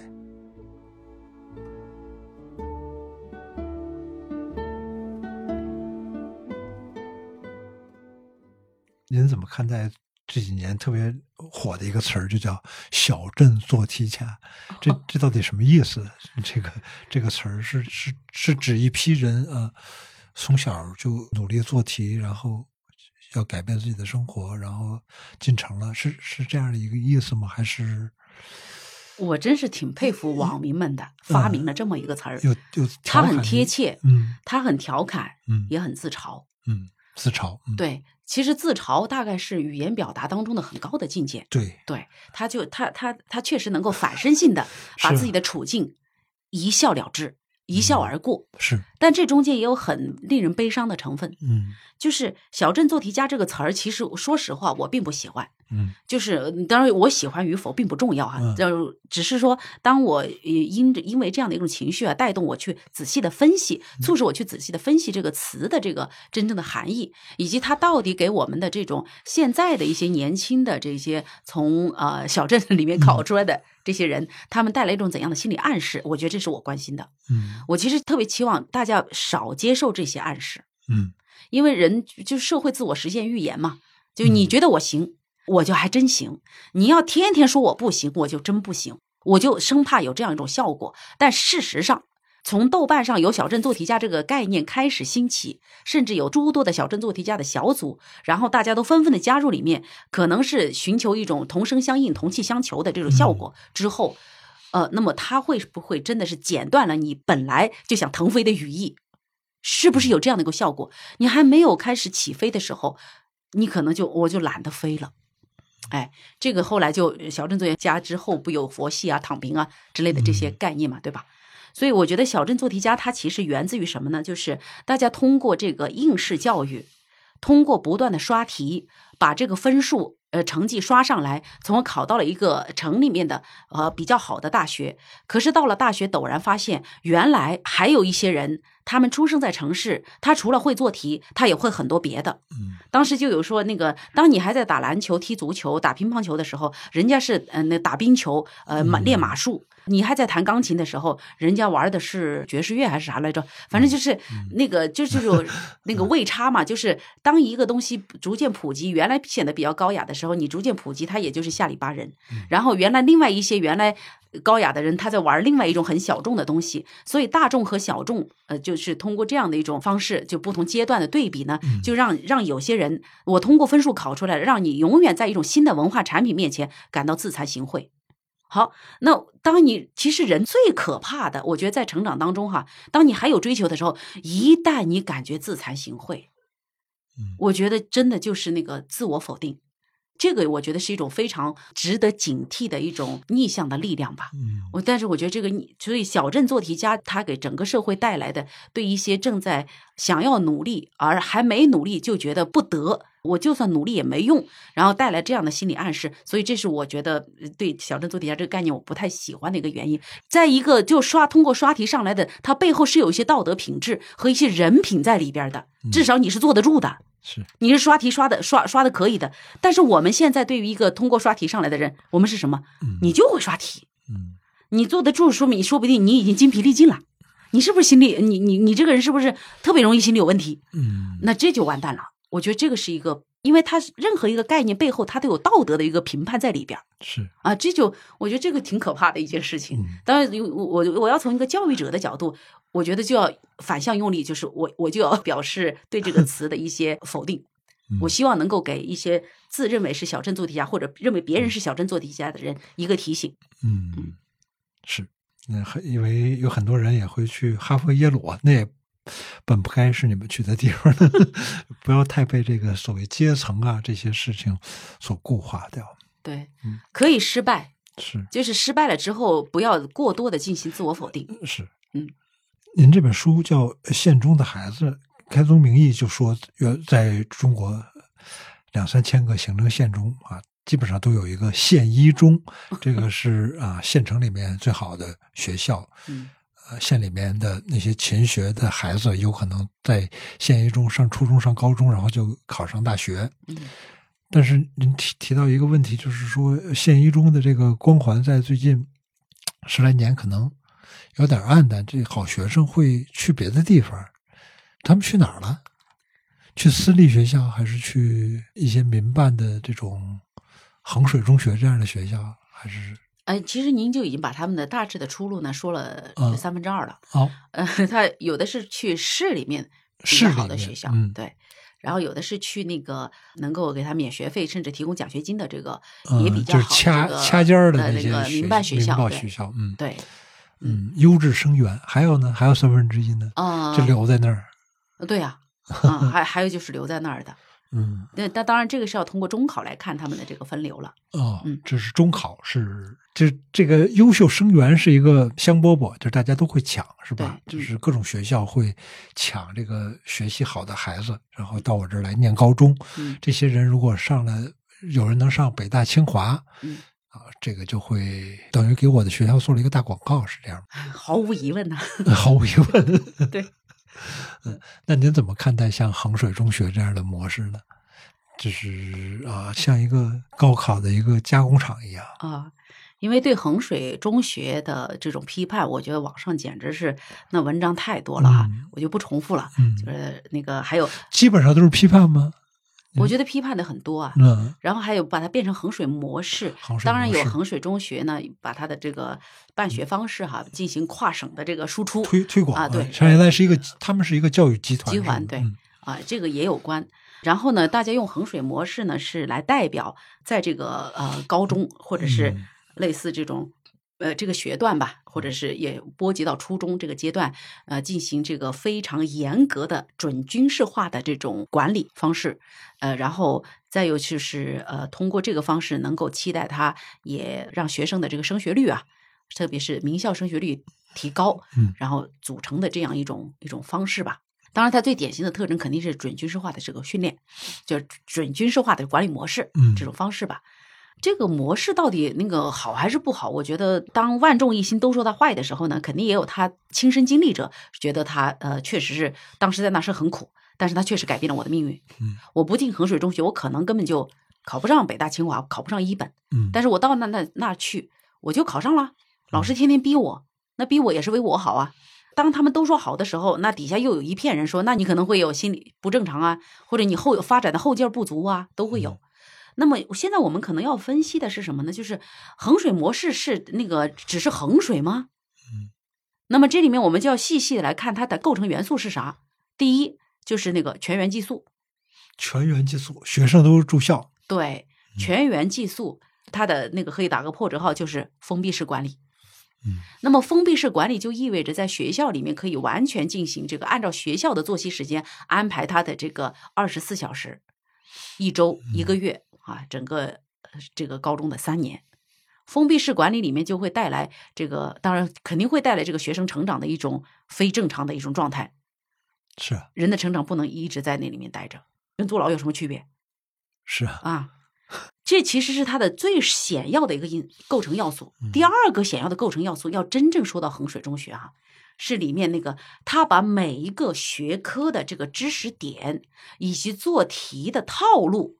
您怎么看待这几年特别火的一个词儿，就叫“小镇做题家”？这这到底什么意思？这个这个词儿是是是指一批人啊，从小就努力做题，然后要改变自己的生活，然后进城了，是是这样的一个意思吗？还是我真是挺佩服网民们的，发明了这么一个词儿，有有他很贴切，嗯他很调侃，嗯也很自嘲。嗯，自嘲，嗯，对，其实自嘲大概是语言表达当中的很高的境界。对，对，他就他他他确实能够反身性的 把自己的处境一笑了之，一笑而过。是，但这中间也有很令人悲伤的成分，嗯就是“小镇做题家”这个词儿，其实说实话，我并不喜欢。嗯就是呃当然，我喜欢与否并不重要哈嗯，就只是说，当我呃因因为这样的一种情绪啊，带动我去仔细的分析，嗯促使我去仔细的分析这个词的这个真正的含义，以及它到底给我们的这种现在的一些年轻的这些从呃小镇里面嗯考出来的这些人，他们带来一种怎样的心理暗示？我觉得这是我关心的。嗯我其实特别期望大家少接受这些暗示。嗯因为人就社会自我实现预言嘛，就你嗯觉得我行，我就还真行；你要天天说我不行，我就真不行。我就生怕有这样一种效果。但事实上，从豆瓣上有小镇做题家这个概念开始兴起，甚至有诸多的小镇做题家的小组，然后大家都纷纷的加入里面，可能是寻求一种同声相应、同气相求的这种效果之后，呃，那么它会不会真的是剪断了你本来就想腾飞的羽翼？是不是有这样的一个效果？你还没有开始起飞的时候，你可能就我就懒得飞了。哎，这个后来就小镇作家之后不有佛系啊、躺平啊之类的这些概念嘛，对吧？所以我觉得小镇做题家它其实源自于什么呢？就是大家通过这个应试教育，通过不断的刷题，把这个分数呃成绩刷上来，从而考到了一个城里面的呃比较好的大学。可是到了大学，陡然发现原来还有一些人，他们出生在城市，他除了会做题，他也会很多别的。嗯当时就有说，那个当你还在打篮球、踢足球、打乒乓球的时候，人家是呃那打冰球，呃马练马术。你还在弹钢琴的时候，人家玩的是爵士乐还是啥来着？反正就是那个，就是有 那个位差嘛。就是当一个东西逐渐普及，原来显得比较高雅的时候，你逐渐普及，它也就是下里巴人。然后原来另外一些原来高雅的人，他在玩另外一种很小众的东西。所以大众和小众，呃，就是通过这样的一种方式，就不同阶段的对比呢，就让让有些人，我通过分数考出来，让你永远在一种新的文化产品面前感到自惭形秽。好，那当你其实人最可怕的，我觉得在成长当中哈，当你还有追求的时候，一旦你感觉自惭形秽，嗯，我觉得真的就是那个自我否定，这个我觉得是一种非常值得警惕的一种逆向的力量吧。嗯，我但是我觉得这个逆，所以小镇做题家他给整个社会带来的，对一些正在想要努力而还没努力就觉得不得。我就算努力也没用，然后带来这样的心理暗示，所以这是我觉得对小镇做题家这个概念我不太喜欢的一个原因。再一个，就刷通过刷题上来的，它背后是有一些道德品质和一些人品在里边的，至少你是坐得住的，是你是刷题刷的刷刷的可以的。但是我们现在对于一个通过刷题上来的人，我们是什么？你就会刷题，嗯，你坐得住，说明说不定你已经精疲力尽了。你是不是心理？你你你这个人是不是特别容易心理有问题？嗯，那这就完蛋了。我觉得这个是一个，因为它任何一个概念背后，它都有道德的一个评判在里边是啊，这就我觉得这个挺可怕的一件事情。嗯当然，我我我要从一个教育者的角度，我觉得就要反向用力，就是我我就要 表示对这个词的一些否定。嗯我希望能够给一些自认为是小镇做题家或者认为别人是小镇做题家的人一个提醒。嗯，是，那很因为有很多人也会去哈佛、耶鲁啊，那也本不该是你们去的地方的，不要太被这个所谓阶层啊这些事情所固化掉。对嗯，可以失败，是就是失败了之后，不要过多的进行自我否定。是，嗯，您这本书叫《县中的孩子》，开宗明义就说，原在中国两三千个行政县中啊，基本上都有一个县一中，这个是啊县城里面最好的学校。嗯呃，县里面的那些勤学的孩子，有可能在县一中上初中、上高中，然后就考上大学。嗯但是您提提到一个问题，就是说县一中的这个光环在最近十来年可能有点暗淡，这好学生会去别的地方，他们去哪儿了？去私立学校，还是去一些民办的这种衡水中学这样的学校，还是哎，其实您就已经把他们的大致的出路呢说了嗯三分之二了。哦 呃，他有的是去市里面比市好的学校，嗯对，然后有的是去那个能够给他免学费甚至提供奖学金的这个、嗯也比较好，就是掐这个掐尖儿的呃那个民办学校，对办学校，嗯对，嗯，优质生源。还有呢，还有三分之一呢，啊、就留在那儿。对呀、啊，还还有就是留在那儿的。嗯，那那当然，这个是要通过中考来看他们的这个分流了。哦嗯，这是中考，是这这个优秀生源是一个香饽饽，就是大家都会抢，是吧？就是各种学校会抢这个学习好的孩子，然后到我这儿来念高中。嗯这些人如果上了，有人能上北大、清华，嗯，啊，这个就会等于给我的学校做了一个大广告，是这样吗？毫无疑问呐、毫无疑问。对，嗯，那您怎么看待像衡水中学这样的模式呢？就是啊，像一个高考的一个加工厂一样。啊，因为对衡水中学的这种批判，我觉得网上简直是那文章太多了哈，嗯我就不重复了。嗯，就是那个还有，基本上都是批判吗？我觉得批判的很多啊。嗯，然后还有把它变成衡水模式，当然有衡水中学呢，把它的这个办学方式哈进行跨省的这个输出推推广啊对上原来是一个，他们是一个教育集团，集团对嗯啊，这个也有关。然后呢，大家用衡水模式呢是来代表在这个呃高中或者是嗯类似这种。呃，这个学段吧，或者是也波及到初中这个阶段，呃，进行这个非常严格的准军事化的这种管理方式，呃，然后再有就是呃，通过这个方式能够期待他也让学生的这个升学率啊，特别是名校升学率提高，嗯然后组成的这样一种一种方式吧。当然，它最典型的特征肯定是准军事化的这个训练，就是准军事化的管理模式，嗯这种方式吧。这个模式到底那个好还是不好？我觉得，当万众一心都说它坏的时候呢，肯定也有他亲身经历者觉得他呃确实是当时在那是很苦，但是他确实改变了我的命运。嗯，我不进衡水中学，我可能根本就考不上北大清华，考不上一本，嗯，但是我到那那那去，我就考上了。老师天天逼我，那逼我也是为我好啊。当他们都说好的时候，那底下又有一片人说，那你可能会有心理不正常啊，或者你后发展的后劲不足啊，都会有。那么现在我们可能要分析的是什么呢？就是衡水模式是那个只是衡水吗？嗯。那么这里面我们就要细细的来看它的构成元素是啥。第一就是那个全员寄宿。全员寄宿，学生都住校。对，全员寄宿，它的那个可以打个破折号，就是封闭式管理。嗯，那么封闭式管理就意味着在学校里面可以完全进行这个按照学校的作息时间安排他的这个二十四小时，一周一个月啊，整个这个高中的三年，封闭式管理里面就会带来这个，当然肯定会带来这个学生成长的一种非正常的一种状态。是啊，人的成长不能一直在那里面待着，跟坐牢有什么区别？是啊，啊。这其实是它的最显要的一个因构成要素。第二个显要的构成要素，要真正说到衡水中学啊，是里面那个他把每一个学科的这个知识点以及做题的套路，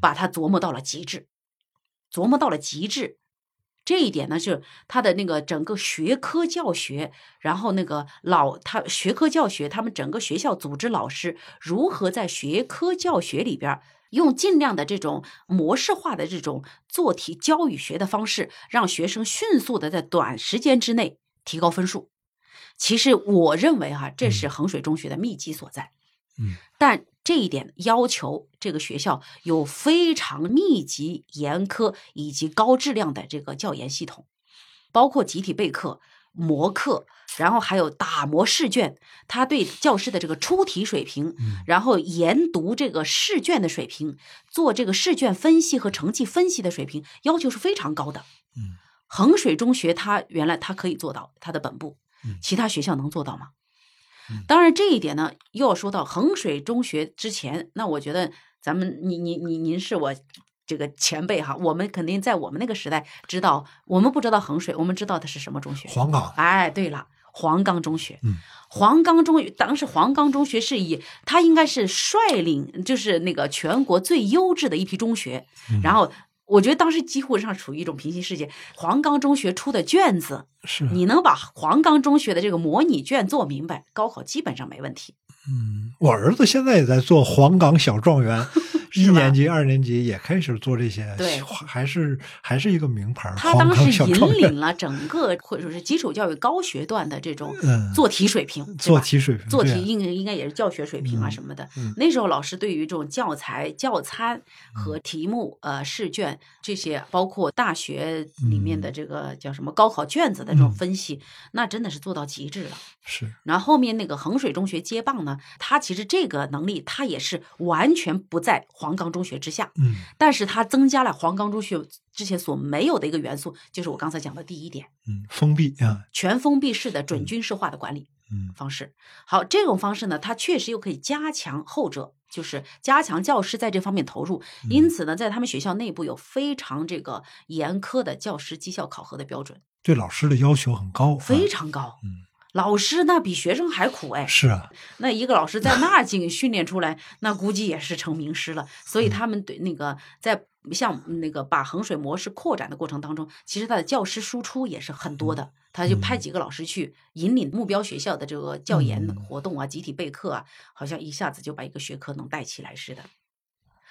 把它琢磨到了极致，琢磨到了极致。这一点呢，就是他的那个整个学科教学，然后那个老他学科教学，他们整个学校组织老师如何在学科教学里边。用尽量的这种模式化的这种做题教与学的方式，让学生迅速的在短时间之内提高分数。其实我认为哈，这是衡水中学的秘籍所在。嗯，但这一点要求这个学校有非常密集、严苛以及高质量的这个教研系统，包括集体备课、模课。然后还有打磨试卷，他对教师的这个出题水平，然后研读这个试卷的水平，做这个试卷分析和成绩分析的水平要求是非常高的。嗯，衡水中学他原来他可以做到他的本部，其他学校能做到吗？当然这一点呢，又要说到衡水中学之前，那我觉得咱们您您您您是我。这个前辈哈，我们肯定在我们那个时代知道，我们不知道衡水，我们知道的是什么中学？黄冈。哎，对了，黄冈中学。嗯，黄冈中学当时黄冈中学是以它应该是率领，就是那个全国最优质的一批中学。然后我觉得当时几乎上处于一种平行世界。黄冈中学出的卷子，是你能把黄冈中学的这个模拟卷做明白，高考基本上没问题。嗯，我儿子现在也在做黄冈小状元。一年级、二年级也开始做这些，对，还是还是一个名牌。他当时引领了整个或者说是基础教育高学段的这种做题水平，做题水平，做题应应该也是教学水平啊什么的。那时候老师对于这种教材、教参和题目、呃试卷这些，包括大学里面的这个叫什么高考卷子的这种分析，那真的是做到极致了。是。然后后面那个衡水中学接棒呢，他其实这个能力他也是完全不在。黄冈中学之下，嗯，但是它增加了黄冈中学之前所没有的一个元素，就是我刚才讲的第一点，嗯，封闭啊，全封闭式的准军事化的管理，嗯，方式。好，这种方式呢，它确实又可以加强后者，就是加强教师在这方面投入。因此呢，在他们学校内部有非常这个严苛的教师绩效考核的标准，对老师的要求很高，非常高，嗯。老师那比学生还苦哎，是啊，那一个老师在那儿进训练出来，那估计也是成名师了。所以他们对那个在像那个把衡水模式扩展的过程当中，其实他的教师输出也是很多的。他就派几个老师去引领目标学校的这个教研活动啊，集体备课啊，好像一下子就把一个学科能带起来似的。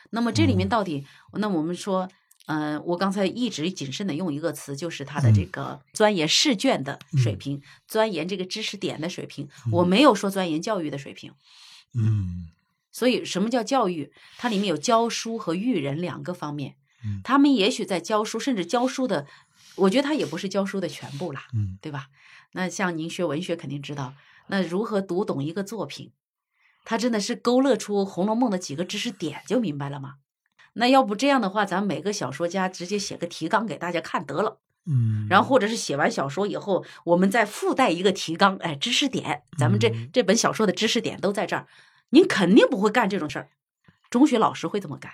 那么这里面到底，那我们说。嗯，我刚才一直谨慎的用一个词，就是他的这个钻研试卷的水平，钻研这个知识点的水平。我没有说钻研教育的水平。嗯，所以什么叫教育？它里面有教书和育人两个方面。嗯，他们也许在教书，甚至教书的，我觉得他也不是教书的全部啦。嗯，对吧？那像您学文学肯定知道，那如何读懂一个作品，他真的是勾勒出《红楼梦》的几个知识点就明白了吗？那要不这样的话，咱每个小说家直接写个提纲给大家看得了，嗯，然后或者是写完小说以后，我们再附带一个提纲，哎，知识点，咱们这这本小说的知识点都在这儿，您肯定不会干这种事儿，中学老师会这么干。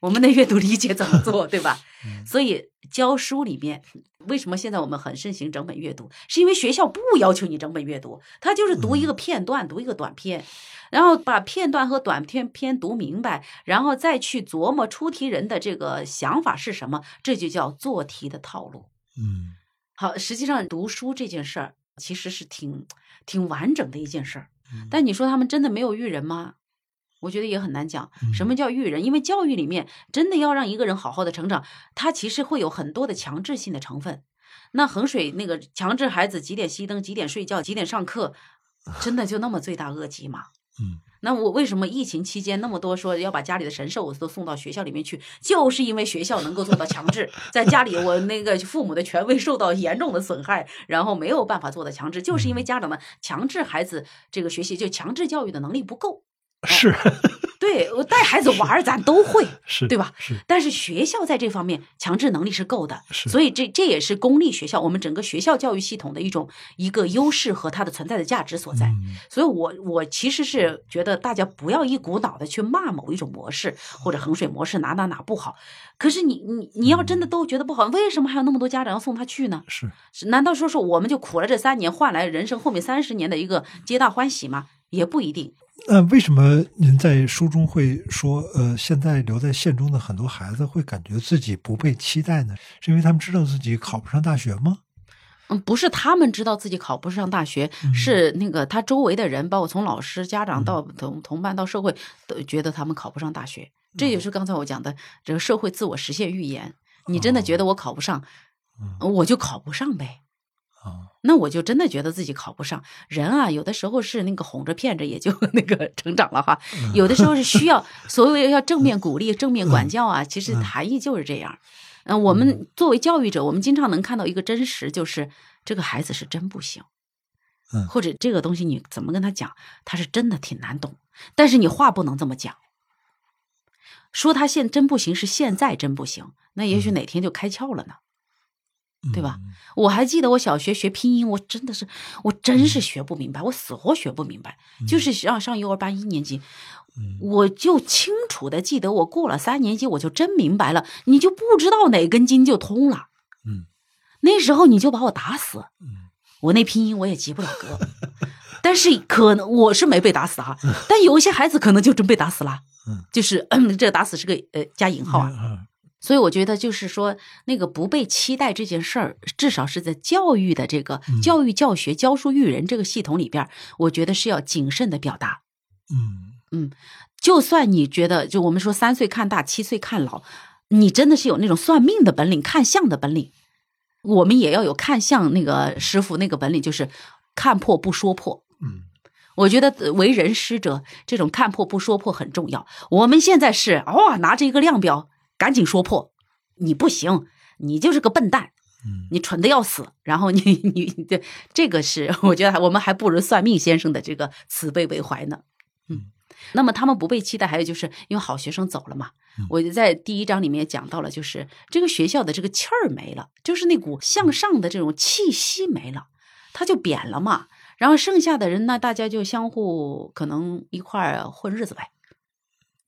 我们的阅读理解怎么做，对吧？所以教书里面，为什么现在我们很盛行整本阅读？是因为学校不要求你整本阅读，他就是读一个片段，读一个短片，然后把片段和短片片读明白，然后再去琢磨出题人的这个想法是什么，这就叫做题的套路。嗯，好，实际上读书这件事儿其实是挺挺完整的一件事儿。嗯但你说他们真的没有育人吗？我觉得也很难讲。什么叫育人？因为教育里面真的要让一个人好好的成长，他其实会有很多的强制性的成分。那衡水那个强制孩子几点熄灯、几点睡觉、几点上课，真的就那么罪大恶极吗？嗯，那我为什么疫情期间那么多说要把家里的神兽都送到学校里面去，就是因为学校能够做到强制，在家里我那个父母的权威受到严重的损害，然后没有办法做到强制，就是因为家长们强制孩子这个学习，就强制教育的能力不够。是 对我带孩子玩儿，咱都会，是，对吧？是但是学校在这方面强制能力是够的，是所以这这也是公立学校我们整个学校教育系统的一种一个优势和它的存在的价值所在。嗯所以我我其实是觉得大家不要一股脑的去骂某一种模式或者衡水模式哪哪哪不好，可是你你你要真的都觉得不好，为什么还有那么多家长要送他去呢？是是难道说说我们就苦了这三年，换来人生后面三十年的一个皆大欢喜吗？也不一定。那为什么您在书中会说，呃，现在留在县中的很多孩子会感觉自己不被期待呢？是因为他们知道自己考不上大学吗？嗯，不是他们知道自己考不上大学，嗯是那个他周围的人，包括从老师、家长到同同伴到社会，都觉得他们考不上大学。这嗯也是刚才我讲的这个社会自我实现预言。你真的觉得我考不上，嗯我就考不上呗。啊，那我就真的觉得自己考不上。人啊，有的时候是那个哄着骗着也就 那个成长了哈，嗯有的时候是需要 所谓要正面鼓励、正面管教啊，其实含义就是这样。嗯，我们作为教育者，我们经常能看到一个真实，就是这个孩子是真不行，嗯或者这个东西你怎么跟他讲，他是真的挺难懂，但是你话不能这么讲。说他现真不行是现在真不行，那也许哪天就开窍了呢。对吧嗯？我还记得我小学学拼音，我真的是，我真是学不明白，我死活学不明白。就是上上幼儿班一年级，嗯我就清楚的记得，我过了三年级，我就真明白了，你就不知道哪根筋就通了。嗯那时候你就把我打死，嗯我那拼音我也及不了格。但是可能我是没被打死哈，但有一些孩子可能就真被打死了。嗯，就是这个打死是个呃加引号啊。嗯所以我觉得就是说，那个不被期待这件事儿，至少是在教育的这个嗯教育教学、教书育人这个系统里边儿，我觉得是要谨慎的表达。嗯嗯就算你觉得，就我们说三岁看大，七岁看老，你真的是有那种算命的本领、看相的本领，我们也要有看相那个师傅那个本领，就是看破不说破。嗯我觉得呃为人师者，这种看破不说破很重要。我们现在是哦，拿着一个量表，赶紧说破，你不行，你就是个笨蛋，嗯你蠢的要死。然后你你这这个是，我觉得我们还不如算命先生的这个慈悲为怀呢。嗯，那么他们不被期待，还有就是因为好学生走了嘛。我就在第一章里面讲到了，就是这个学校的这个气儿没了，就是那股向上的这种气息没了，它就扁了嘛。然后剩下的人呢，大家就相互可能一块儿混日子呗。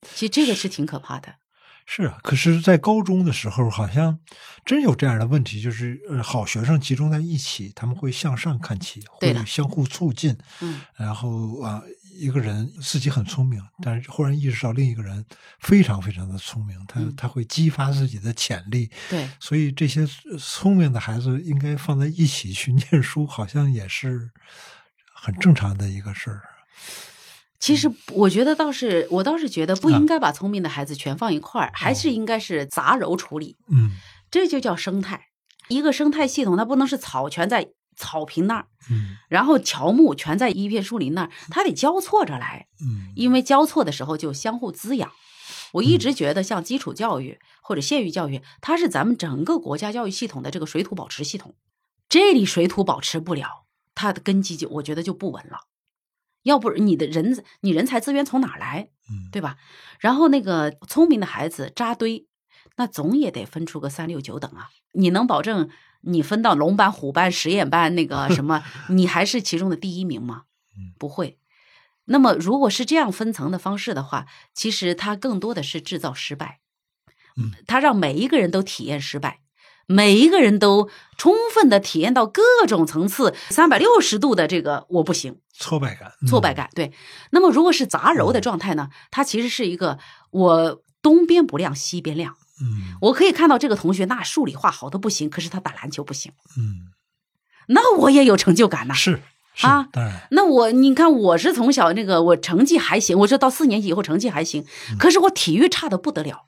其实这个是挺可怕的。是啊，可是，在高中的时候，好像真有这样的问题，就是呃，好学生集中在一起，他们会向上看齐，会相互促进，嗯，然后啊，一个人自己很聪明，但是忽然意识到另一个人非常非常的聪明，他嗯他会激发自己的潜力，对，所以这些呃聪明的孩子应该放在一起去念书，好像也是很正常的一个事儿。其实我觉得倒是，我倒是觉得不应该把聪明的孩子全放一块儿，还是应该是杂糅处理，嗯这就叫生态。一个生态系统，它不能是草全在草坪那儿，嗯然后乔木全在一片树林那儿，它得交错着来，嗯因为交错的时候就相互滋养。我一直觉得，像基础教育或者县域教育，它是咱们整个国家教育系统的这个水土保持系统。这里水土保持不了，它的根基就我觉得就不稳了。要不你的人你人才资源从哪儿来？嗯，对吧？然后那个聪明的孩子扎堆，那总也得分出个三六九等啊。你能保证你分到龙班、虎班、实验班那个什么，你还是其中的第一名吗？不会。那么如果是这样分层的方式的话，其实它更多的是制造失败。嗯，它让每一个人都体验失败。每一个人都充分的体验到各种层次、三百六十度的这个我不行，挫败感，嗯挫败感。对，那么如果是杂糅的状态呢？它其实是一个我东边不亮西边亮。嗯我可以看到这个同学那数理化好的不行，可是他打篮球不行。嗯那我也有成就感呐。是是啊当然，那我你看，我是从小那个我成绩还行，我这到四年级以后成绩还行，可是我体育差的不得了。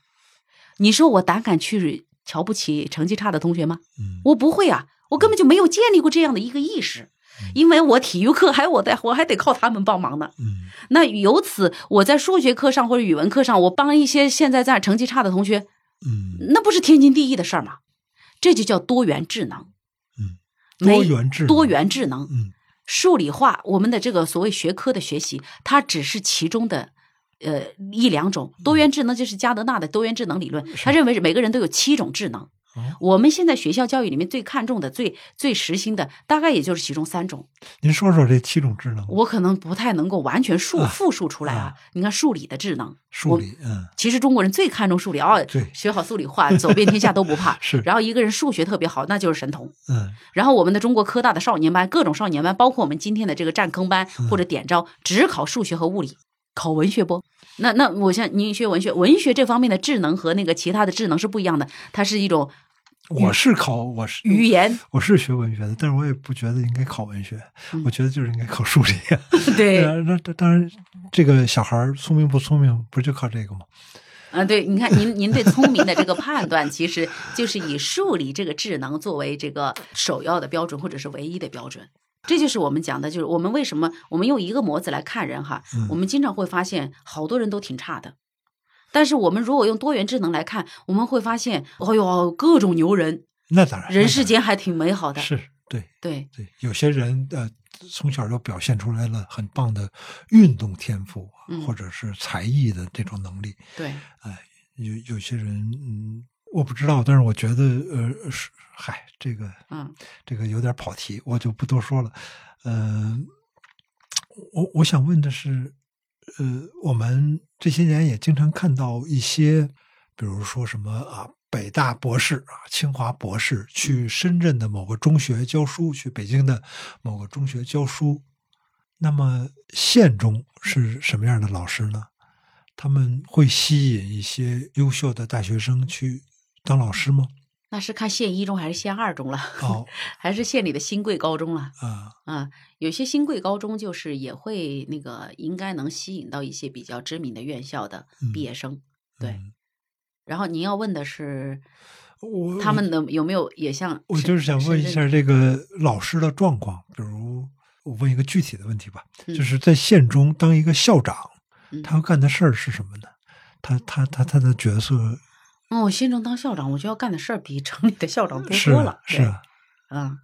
你说我胆敢去瞧不起成绩差的同学吗？嗯我不会啊，我根本就没有建立过这样的一个意识，因为我体育课还我得我还得靠他们帮忙呢。嗯那由此我在数学课上或者语文课上，我帮一些现在在成绩差的同学，嗯那不是天经地义的事儿吗？这就叫多元智能。嗯，多元智能多元智能。嗯数理化，我们的这个所谓学科的学习，它只是其中的呃一两种。多元智能就是加德纳的多元智能理论，他认为每个人都有七种智能。哦。我们现在学校教育里面最看重的、最最实心的，大概也就是其中三种。您说说这七种智能，我可能不太能够完全述啊复述出来啊啊。你看数理的智能，数理，嗯。其实中国人最看重数理哦对，学好数理化，走遍天下都不怕。是。然后一个人数学特别好，那就是神童。嗯。然后我们的中国科大的少年班，各种少年班，包括我们今天的这个占坑班嗯。或者点招，只考数学和物理，考文学不？那那我像您学文学，文学这方面的智能和那个其他的智能是不一样的，它是一种我是考我是语言，我是学文学的，但是我也不觉得应该考文学，嗯我觉得就是应该考数理。对那当然，这个小孩聪明不聪明，不就靠这个吗？啊，对，你看您您对聪明的这个判断，其实就是以数理这个智能作为这个首要的标准，或者是唯一的标准。这就是我们讲的，就是我们为什么我们用一个模子来看人哈，嗯我们经常会发现好多人都挺差的，但是我们如果用多元智能来看，我们会发现，哦哟，各种牛人，那当然，人世间还挺美好的。是对对，对，有些人呃从小就表现出来了很棒的运动天赋，嗯或者是才艺的这种能力。对，哎有有些人嗯，我不知道，但是我觉得呃是嗨，这个嗯这个有点跑题，我就不多说了。呃、我我想问的是，呃，我们这些年也经常看到一些，比如说什么啊，北大博士啊，清华博士去深圳的某个中学教书，去北京的某个中学教书。那么县中是什么样的老师呢？他们会吸引一些优秀的大学生去当老师吗？那是看县一中还是县二中了，哦，还是县里的新贵高中了？啊，啊，有些新贵高中就是也会那个，应该能吸引到一些比较知名的院校的毕业生。对，嗯然后您要问的是，我他们的有没有也像？我就是想问一下这个老师的状况，比如我问一个具体的问题吧，嗯就是在县中当一个校长，嗯他要干的事儿是什么呢？他他他他的角色哦，县中当校长，我就要干的事儿比城里的校长多多了。是啊嗯，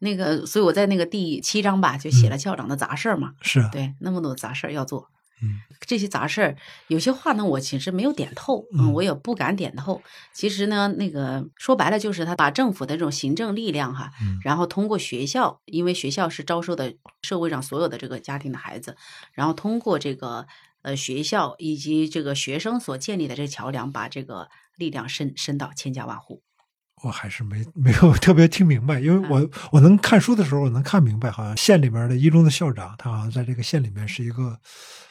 那个，所以我在那个第七章吧，就写了校长的杂事儿嘛。是啊，对，那么多杂事儿要做。嗯这些杂事儿，有些话呢，我其实没有点透，嗯我也不敢点透。其实呢，那个说白了就是他把政府的这种行政力量哈，嗯然后通过学校，因为学校是招收的社会上所有的这个家庭的孩子，然后通过这个呃学校以及这个学生所建立的这个桥梁，把这个力量伸伸到千家万户。我还是没 没有特别听明白，因为我我能看书的时候，我能看明白，好像县里面的一中的校长，他好像在这个县里面是一个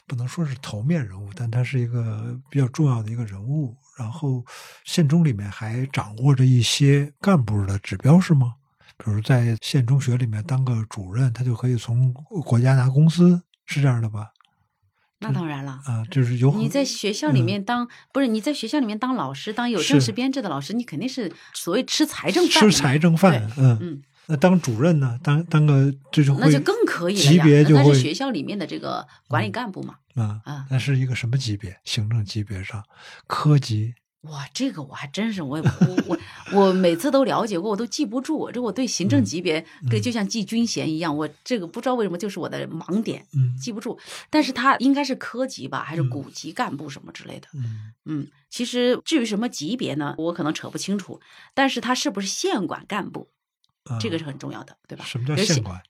不能说是头面人物，但他是一个比较重要的一个人物。然后县中里面还掌握着一些干部的指标，是吗？比如在县中学里面当个主任，他就可以从国家拿工资，是这样的吧？那当然了。啊，就是有你在学校里面当、不是你在学校里面当老师，当有正式编制的老师，你肯定是所谓吃财政饭吃财政饭，嗯，嗯，那当主任呢？当当个这就那就更可以了级。别就是学校里面的这个管理干部嘛。啊啊那是一个什么级别？行政级别上，科级哇，这个我还真是我也我我我每次都了解过，我都记不住。这我对行政级别，对就像记军衔一样，我这个不知道为什么就是我的盲点，嗯记不住。但是他应该是科级吧，还是嗯股级干部什么之类的。嗯嗯，其实至于什么级别呢，我可能扯不清楚。但是他是不是县管干部，啊这个是很重要的，对吧？什么叫县管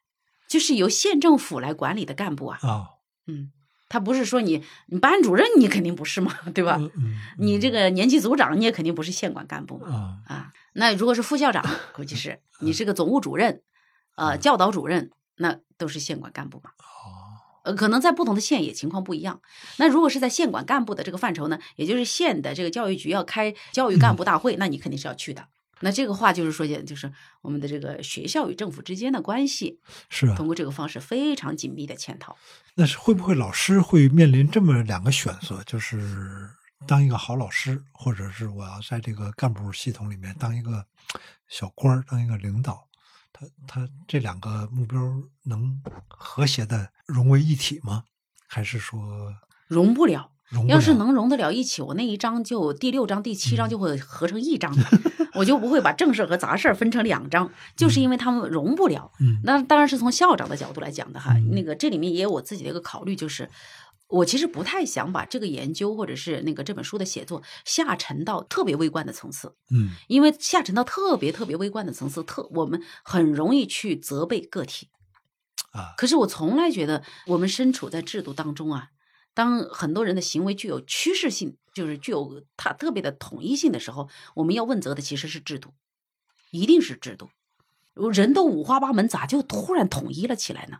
就是由县政府来管理的干部啊。啊？嗯，他不是说你你班主任你肯定不是嘛，对吧？嗯嗯，你这个年级组长你也肯定不是县管干部嘛。啊啊，那如果是副校长，估计是 你是个总务主任，呃，教导主任，那都是县管干部嘛。哦呃，可能在不同的县也情况不一样。那如果是在县管干部的这个范畴呢，也就是县的这个教育局要开教育干部大会，那你肯定是要去的。那这个话就是说，就是我们的这个学校与政府之间的关系，是啊通，过这个方式非常紧密的嵌套。那是会不会老师会面临这么两个选择，就是当一个好老师，或者是我要在这个干部系统里面当一个小官儿，当一个领导，他他这两个目标能和谐的融为一体吗？还是说融不了。要是能融得了一起，我那一章就第六章、第七章嗯。就会合成一章，我就不会把正事儿和杂事儿分成两章，就是因为他们融不了。嗯。那当然是从校长的角度来讲的哈，嗯。那个这里面也有我自己的一个考虑，就是我其实不太想把这个研究或者是那个这本书的写作下沉到特别微观的层次，嗯。因为下沉到特别特别微观的层次，特我们很容易去责备个体。啊。可是我从来觉得，我们身处在制度当中啊，当很多人的行为具有趋势性，就是具有它特别的统一性的时候，我们要问责的其实是制度，一定是制度。人都五花八门，咋就突然统一了起来呢？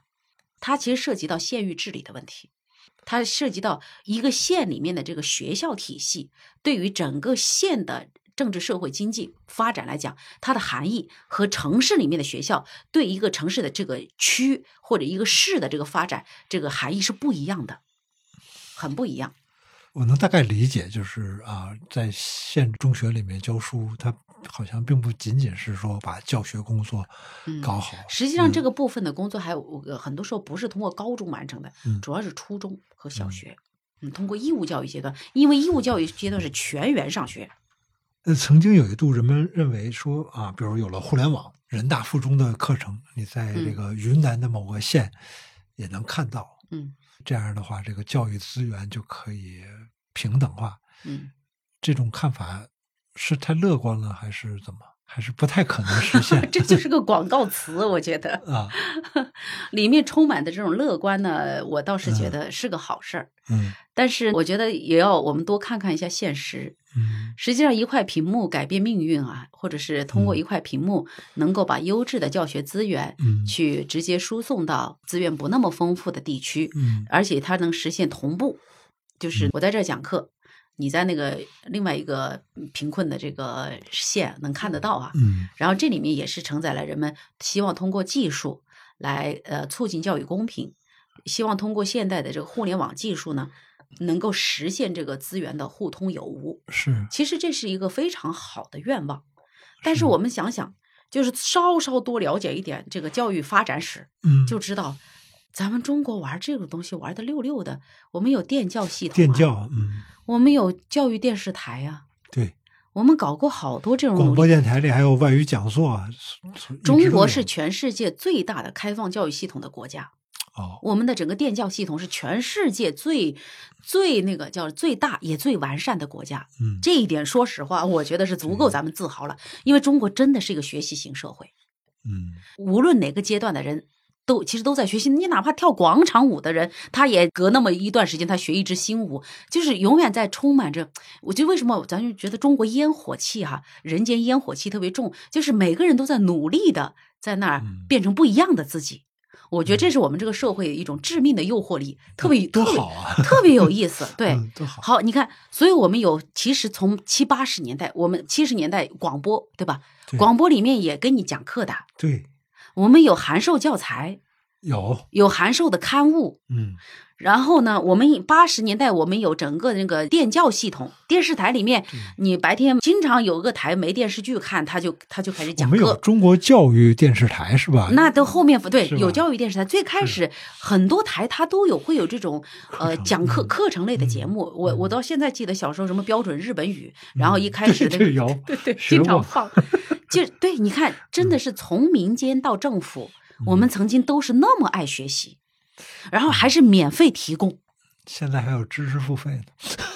它其实涉及到县域治理的问题，它涉及到一个县里面的这个学校体系对于整个县的政治、社会、经济发展来讲，它的含义和城市里面的学校对一个城市的这个区或者一个市的这个发展，这个含义是不一样的，很不一样。我能大概理解，就是啊，在县中学里面教书，它好像并不仅仅是说把教学工作嗯搞好，实际上，这个部分的工作还有呃很多时候不是通过高中完成的，嗯主要是初中和小学。嗯，通过义务教育阶段，因为义务教育阶段是全员上学。呃，曾经有一度人们认为说啊，比如有了互联网，人大附中的课程，你在这嗯个云南的某个县也能看到。嗯这样的话，这个教育资源就可以平等化。嗯，这种看法是太乐观了，还是怎么？还是不太可能实现 这就是个广告词，我觉得啊？里面充满的这种乐观呢，我倒是觉得是个好事儿。嗯但是我觉得也要我们多看看一下现实。嗯实际上，一块屏幕改变命运啊，或者是通过嗯一块屏幕能够把优质的教学资源嗯去直接输送到资源不那么丰富的地区，嗯而且它能实现同步。就是我在这儿讲课，你在那个另外一个贫困的这个县能看得到啊。嗯然后这里面也是承载了人们希望通过技术来呃促进教育公平，希望通过现代的这个互联网技术呢，能够实现这个资源的互通有无。是其实这是一个非常好的愿望，但是是我们想想，就是稍稍多了解一点这个教育发展史，嗯就知道咱们中国玩这种东西玩的溜溜的。我们有电教系统、啊，电教嗯我们有教育电视台呀、对，我们搞过好多这种广播电台里还有外语讲座啊。中国是全世界最大的开放教育系统的国家，哦我们的整个电教系统是全世界最最那个叫最大也最完善的国家。嗯这一点，说实话，我觉得是足够咱们自豪了，因为中国真的是一个学习型社会，嗯无论哪个阶段的人。都其实都在学习，你哪怕跳广场舞的人，他也隔那么一段时间，他学一支新舞，就是永远在充满着。我觉得为什么咱就觉得中国烟火气哈、人间烟火气特别重，就是每个人都在努力的在那儿嗯变成不一样的自己。我觉得这是我们这个社会一种致命的诱惑力，特别多特别好啊！特别有意思。对，嗯多好。好，你看，所以我们有，其实从七八十年代，我们七十年代广播，对吧？对广播里面也跟你讲课的，对我们有函授教材，有有函授的刊物。嗯然后呢，我们八十年代我们有整个那个电教系统，电视台里面，你白天经常有个台没电视剧看，他就他就开始讲课。中国教育电视台是吧？那都后面对有教育电视台，最开始很多台它都有会有这种呃讲课嗯课程类的节目。我我到现在记得小时候什么标准日本语，然后一开始那个 对对经常放，就对，你看，真的是从民间到政府，我们曾经都是那么爱学习，然后还是免费提供，现在还有知识付费呢。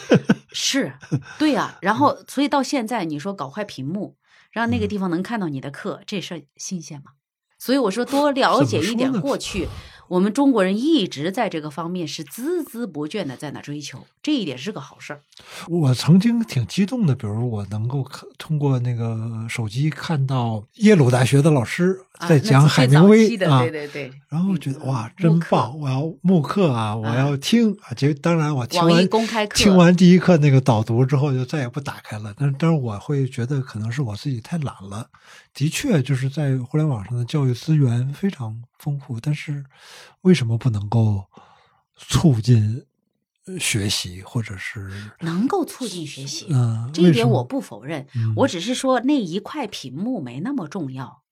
是，对呀、然后所以到现在，你说搞块屏幕，让那个地方能看到你的课，这事儿新鲜吗？所以我说多了解一点过去，我们中国人一直在这个方面是孜孜不倦的在那追求，这一点是个好事儿。我曾经挺激动的，比如我能够看通过那个手机看到耶鲁大学的老师在讲海明威啊，对对对。然后觉得哇，真棒！我要慕课啊，我要听啊。结果当然我听完公开课，听完第一课那个导读之后，就再也不打开了。但是，但是我会觉得可能是我自己太懒了。的确，就是在互联网上的教育资源非常丰富，但是为什么不能够促进？学习，或者是能够促进学习，嗯，这一点我不否认。我只是说那一块屏幕没那么重要，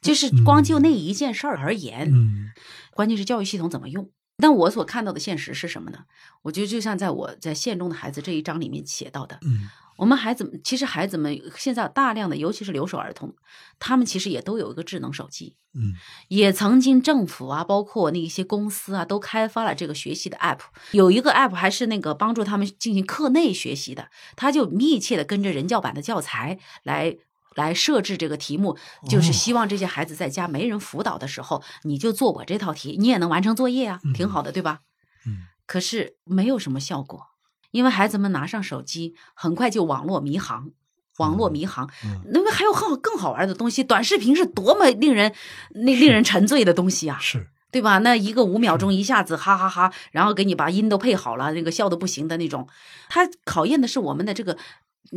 就是光就那一件事儿而言，嗯，关键是教育系统怎么用。但我所看到的现实是什么呢？我觉得就像在我在县中的孩子这一章里面写到的，嗯。我们孩子们其实孩子们现在大量的，尤其是留守儿童，他们其实也都有一个智能手机，嗯，也曾经政府啊，包括那一些公司啊，都开发了这个学习的 app，有一个 app 还是那个帮助他们进行课内学习的，他就密切的跟着人教版的教材来来设置这个题目，就是希望这些孩子在家没人辅导的时候，你就做我这套题，你也能完成作业啊，挺好的，对吧？嗯，可是没有什么效果。因为孩子们拿上手机，很快就网络迷航，网络迷航。那么还有很好更好玩的东西，短视频是多么令人那令人沉醉的东西啊！是对吧？那一个五秒钟一下子哈哈哈，然后给你把音都配好了，那个笑的不行的那种。它考验的是我们的这个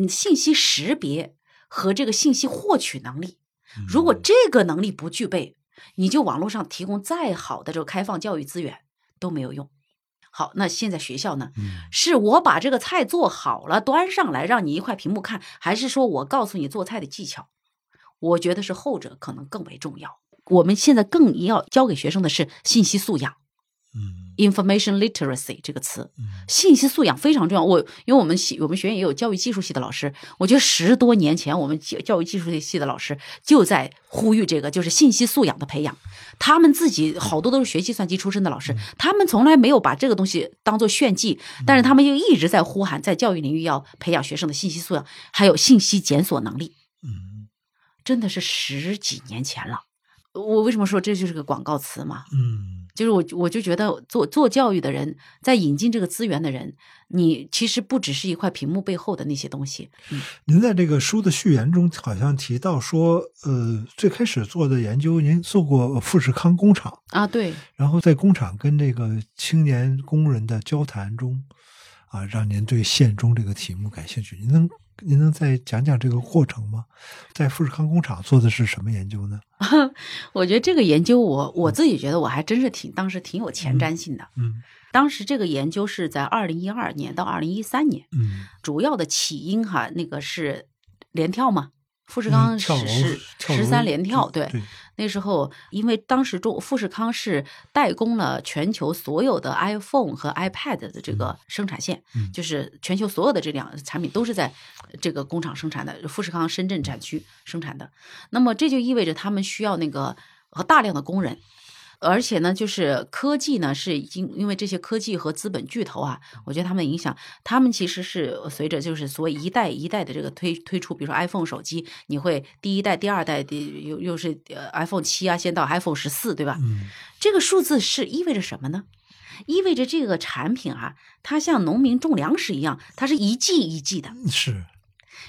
信息识别和这个信息获取能力。如果这个能力不具备，你就网络上提供再好的这个开放教育资源都没有用。好，那现在学校呢？是我把这个菜做好了端上来，让你一块屏幕看，还是说我告诉你做菜的技巧？我觉得是后者可能更为重要。我们现在更要教给学生的是信息素养。嗯。Information literacy 这个词，信息素养非常重要。我因为我们系我们学院也有教育技术系的老师，我觉得十多年前我们教教育技术系的老师就在呼吁这个，就是信息素养的培养。他们自己好多都是学计算机出身的老师，他们从来没有把这个东西当做炫技，但是他们又一直在呼喊，在教育领域要培养学生的信息素养，还有信息检索能力。嗯，真的是十几年前了。我为什么说这就是个广告词嘛？嗯。就是我，我就觉得做做教育的人，在引进这个资源的人，你其实不只是一块屏幕背后的那些东西。嗯，您在这个书的序言中好像提到说，呃，最开始做的研究，您做过富士康工厂啊，对。然后在工厂跟这个青年工人的交谈中，啊，让您对县中这个题目感兴趣。您能？您能再讲讲这个过程吗？在富士康工厂做的是什么研究呢？我觉得这个研究，我我自己觉得我还真是挺当时挺有前瞻性的。嗯，当时这个研究是在二零一二年到二零一三年。嗯，主要的起因哈，那个是连跳嘛。富士康十十十三连跳，对，那时候因为当时中富士康是代工了全球所有的 iPhone 和 iPad 的这个生产线，就是全球所有的这两产品都是在这个工厂生产的，富士康深圳展区生产的。那么这就意味着他们需要那个和大量的工人。而且呢，就是科技呢，是已经因为这些科技和资本巨头啊，我觉得他们的影响，他们其实是随着就是所谓一代一代的这个推推出，比如说 iPhone 手机，你会第一代、第二代的又又是 iPhone 七啊，先到 iPhone 十四，对吧？嗯，这个数字是意味着什么呢？意味着这个产品啊，它像农民种粮食一样，它是一季一季的，是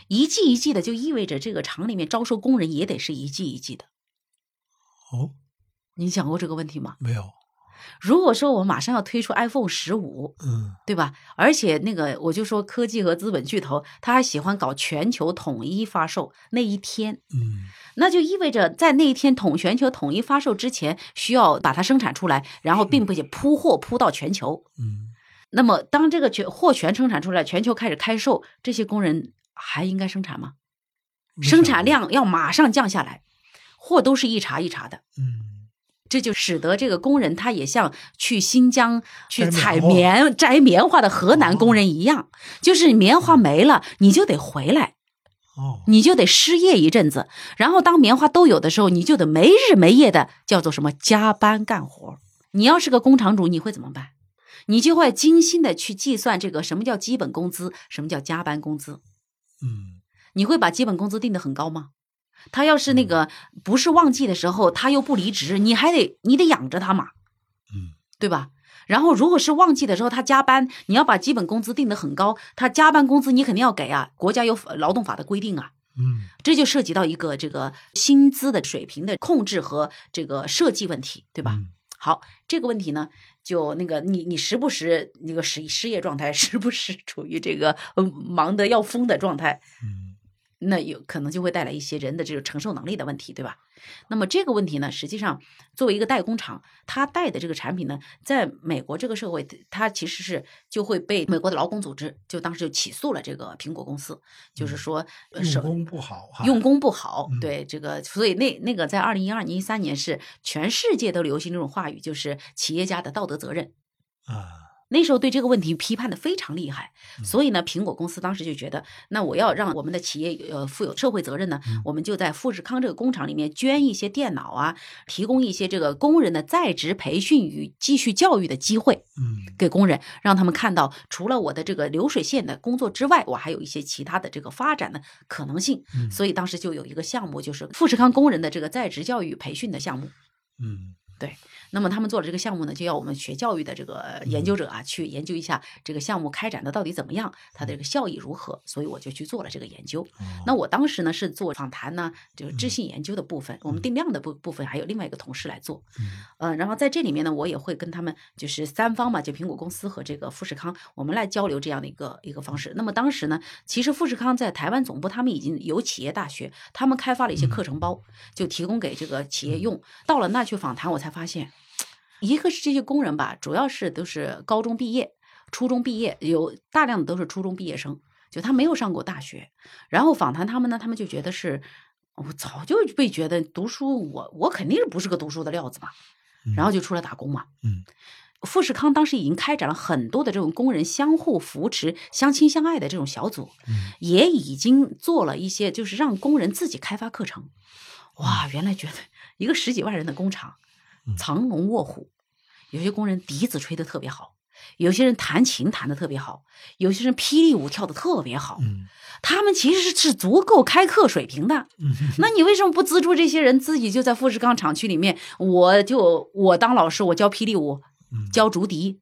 一季一季的，就意味着这个厂里面招收工人也得是一季一季的。哦。你想过这个问题吗？没有。如果说我马上要推出 iPhone 十五，嗯，对吧？而且那个，我就说科技和资本巨头，他还喜欢搞全球统一发售那一天，嗯，那就意味着在那一天统全球统一发售之前，需要把它生产出来，然后并且铺货铺到全球，嗯。那么当这个全货全生产出来，全球开始开售，这些工人还应该生产吗？生产量要马上降下来，货都是一茬一茬的，嗯。这就使得这个工人他也像去新疆去采棉摘棉花的河南工人一样，就是棉花没了，你就得回来，哦，你就得失业一阵子，然后当棉花都有的时候，你就得没日没夜的叫做什么加班干活。你要是个工厂主，你会怎么办？你就会精心的去计算这个什么叫基本工资，什么叫加班工资。嗯，你会把基本工资定得很高吗？他要是那个不是旺季的时候，他又不离职，你还得你得养着他嘛，嗯，对吧？然后如果是旺季的时候，他加班，你要把基本工资定得很高，他加班工资你肯定要给啊，国家有劳动法的规定啊。嗯这就涉及到一个这个薪资的水平的控制和这个设计问题，对吧？嗯好，这个问题呢，就那个你你时不时那个失失业状态，时不时处于这个呃忙得要疯的状态，嗯那有可能就会带来一些人的这种承受能力的问题，对吧？那么这个问题呢，实际上作为一个代工厂，它带的这个产品呢，在美国这个社会，它其实是就会被美国的劳工组织就当时就起诉了这个苹果公司，就是说用工不好哈，用工不好，嗯对这个，所以那那个在二零一二年、一三年是全世界都流行这种话语，就是企业家的道德责任。啊那时候对这个问题批判的非常厉害，嗯所以呢，苹果公司当时就觉得，那我要让我们的企业呃负有社会责任呢，嗯我们就在富士康这个工厂里面捐一些电脑啊，提供一些这个工人的在职培训与继续教育的机会。嗯给工人，让他们看到除了我的这个流水线的工作之外，我还有一些其他的这个发展的可能性。嗯所以当时就有一个项目，就是富士康工人的这个在职教育培训的项目。嗯那么他们做了这个项目呢，就要我们学教育的这个研究者啊，去研究一下这个项目开展的到底怎么样，它的这个效益如何。所以我就去做了这个研究。哦那我当时呢是做访谈呢，就是嗯知性研究的部分，我们定量的部部分还有另外一个同事来做。嗯呃，然后在这里面呢，我也会跟他们就是三方嘛，就苹果公司和这个富士康，我们来交流这样的一个一个方式。那么当时呢，其实富士康在台湾总部，他们已经有企业大学，他们开发了一些课程包，就提供给这个企业用。到了那去访谈，我才发现，一个是这些工人吧，主要是都是高中毕业、初中毕业，有大量的都是初中毕业生，就他没有上过大学。然后访谈他们呢，他们就觉得是。我早就被觉得读书，我我肯定是不是个读书的料子嘛，然后就出来打工嘛。嗯，富士康当时已经开展了很多的这种工人相互扶持、相亲相爱的这种小组，嗯也已经做了一些，就是让工人自己开发课程。哇，原来觉得一个十几万人的工厂嗯，藏龙卧虎，有些工人笛子吹得特别好，有些人弹琴弹得特别好，有些人霹雳舞跳得特别好，嗯他们其实是是足够开课水平的。嗯那你为什么不资助这些人自己就在富士康厂区里面？我就我当老师，我教霹雳舞，嗯教竹笛，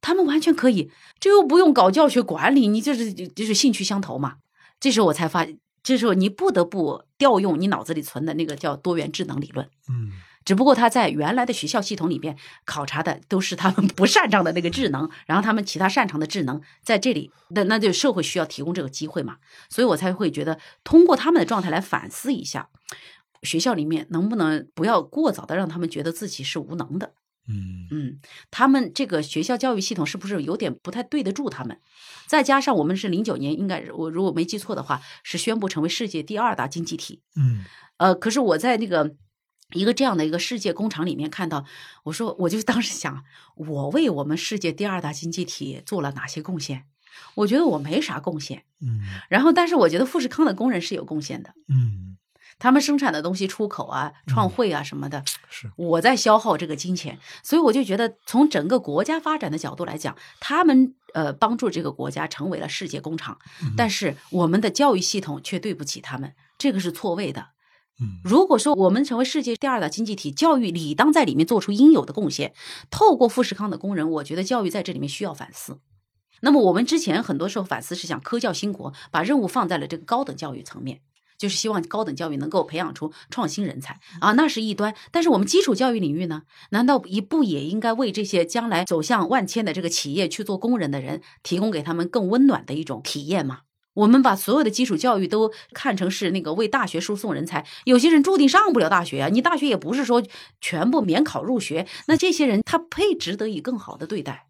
他们完全可以，这又不用搞教学管理，你就是就是兴趣相投嘛。这时候我才发，这时候你不得不调用你脑子里存的那个叫多元智能理论。嗯只不过他在原来的学校系统里边考察的都是他们 不擅长的那个智能，然后他们其他擅长的智能在这里，那那就社会需要提供这个机会嘛，所以我才会觉得通过他们的状态来反思一下，学校里面能不能不要过早的让他们觉得自己是无能的，嗯。嗯，他们这个学校教育系统是不是有点不太对得住他们？再加上我们是零九年，应该我如果没记错的话，是宣布成为世界第二大经济体，嗯。呃，可是我在那个一个这样的一个世界工厂里面看到，我说我就当时想，我为我们世界第二大经济体做了哪些贡献？我觉得我没啥贡献。嗯然后，但是我觉得富士康的工人是有贡献的，嗯他们生产的东西出口啊、创汇啊什么的，是我在消耗这个金钱，所以我就觉得从整个国家发展的角度来讲，他们呃帮助这个国家成为了世界工厂，但是我们的教育系统却对不起他们，这个是错位的。如果说我们成为世界第二大经济体，教育理当在里面做出应有的贡献。透过富士康的工人，我觉得教育在这里面需要反思。那么我们之前很多时候反思是想科教兴国，把任务放在了这个高等教育层面，就是希望高等教育能够培养出创新人才啊，那是一端。但是我们基础教育领域呢，难道一不也应该为这些将来走向万千的这个企业去做工人的人，提供给他们更温暖的一种体验吗？我们把所有的基础教育都看成是那个为大学输送人才，有些人注定上不了大学啊！你大学也不是说全部免考入学，那这些人他配值得以更好的对待。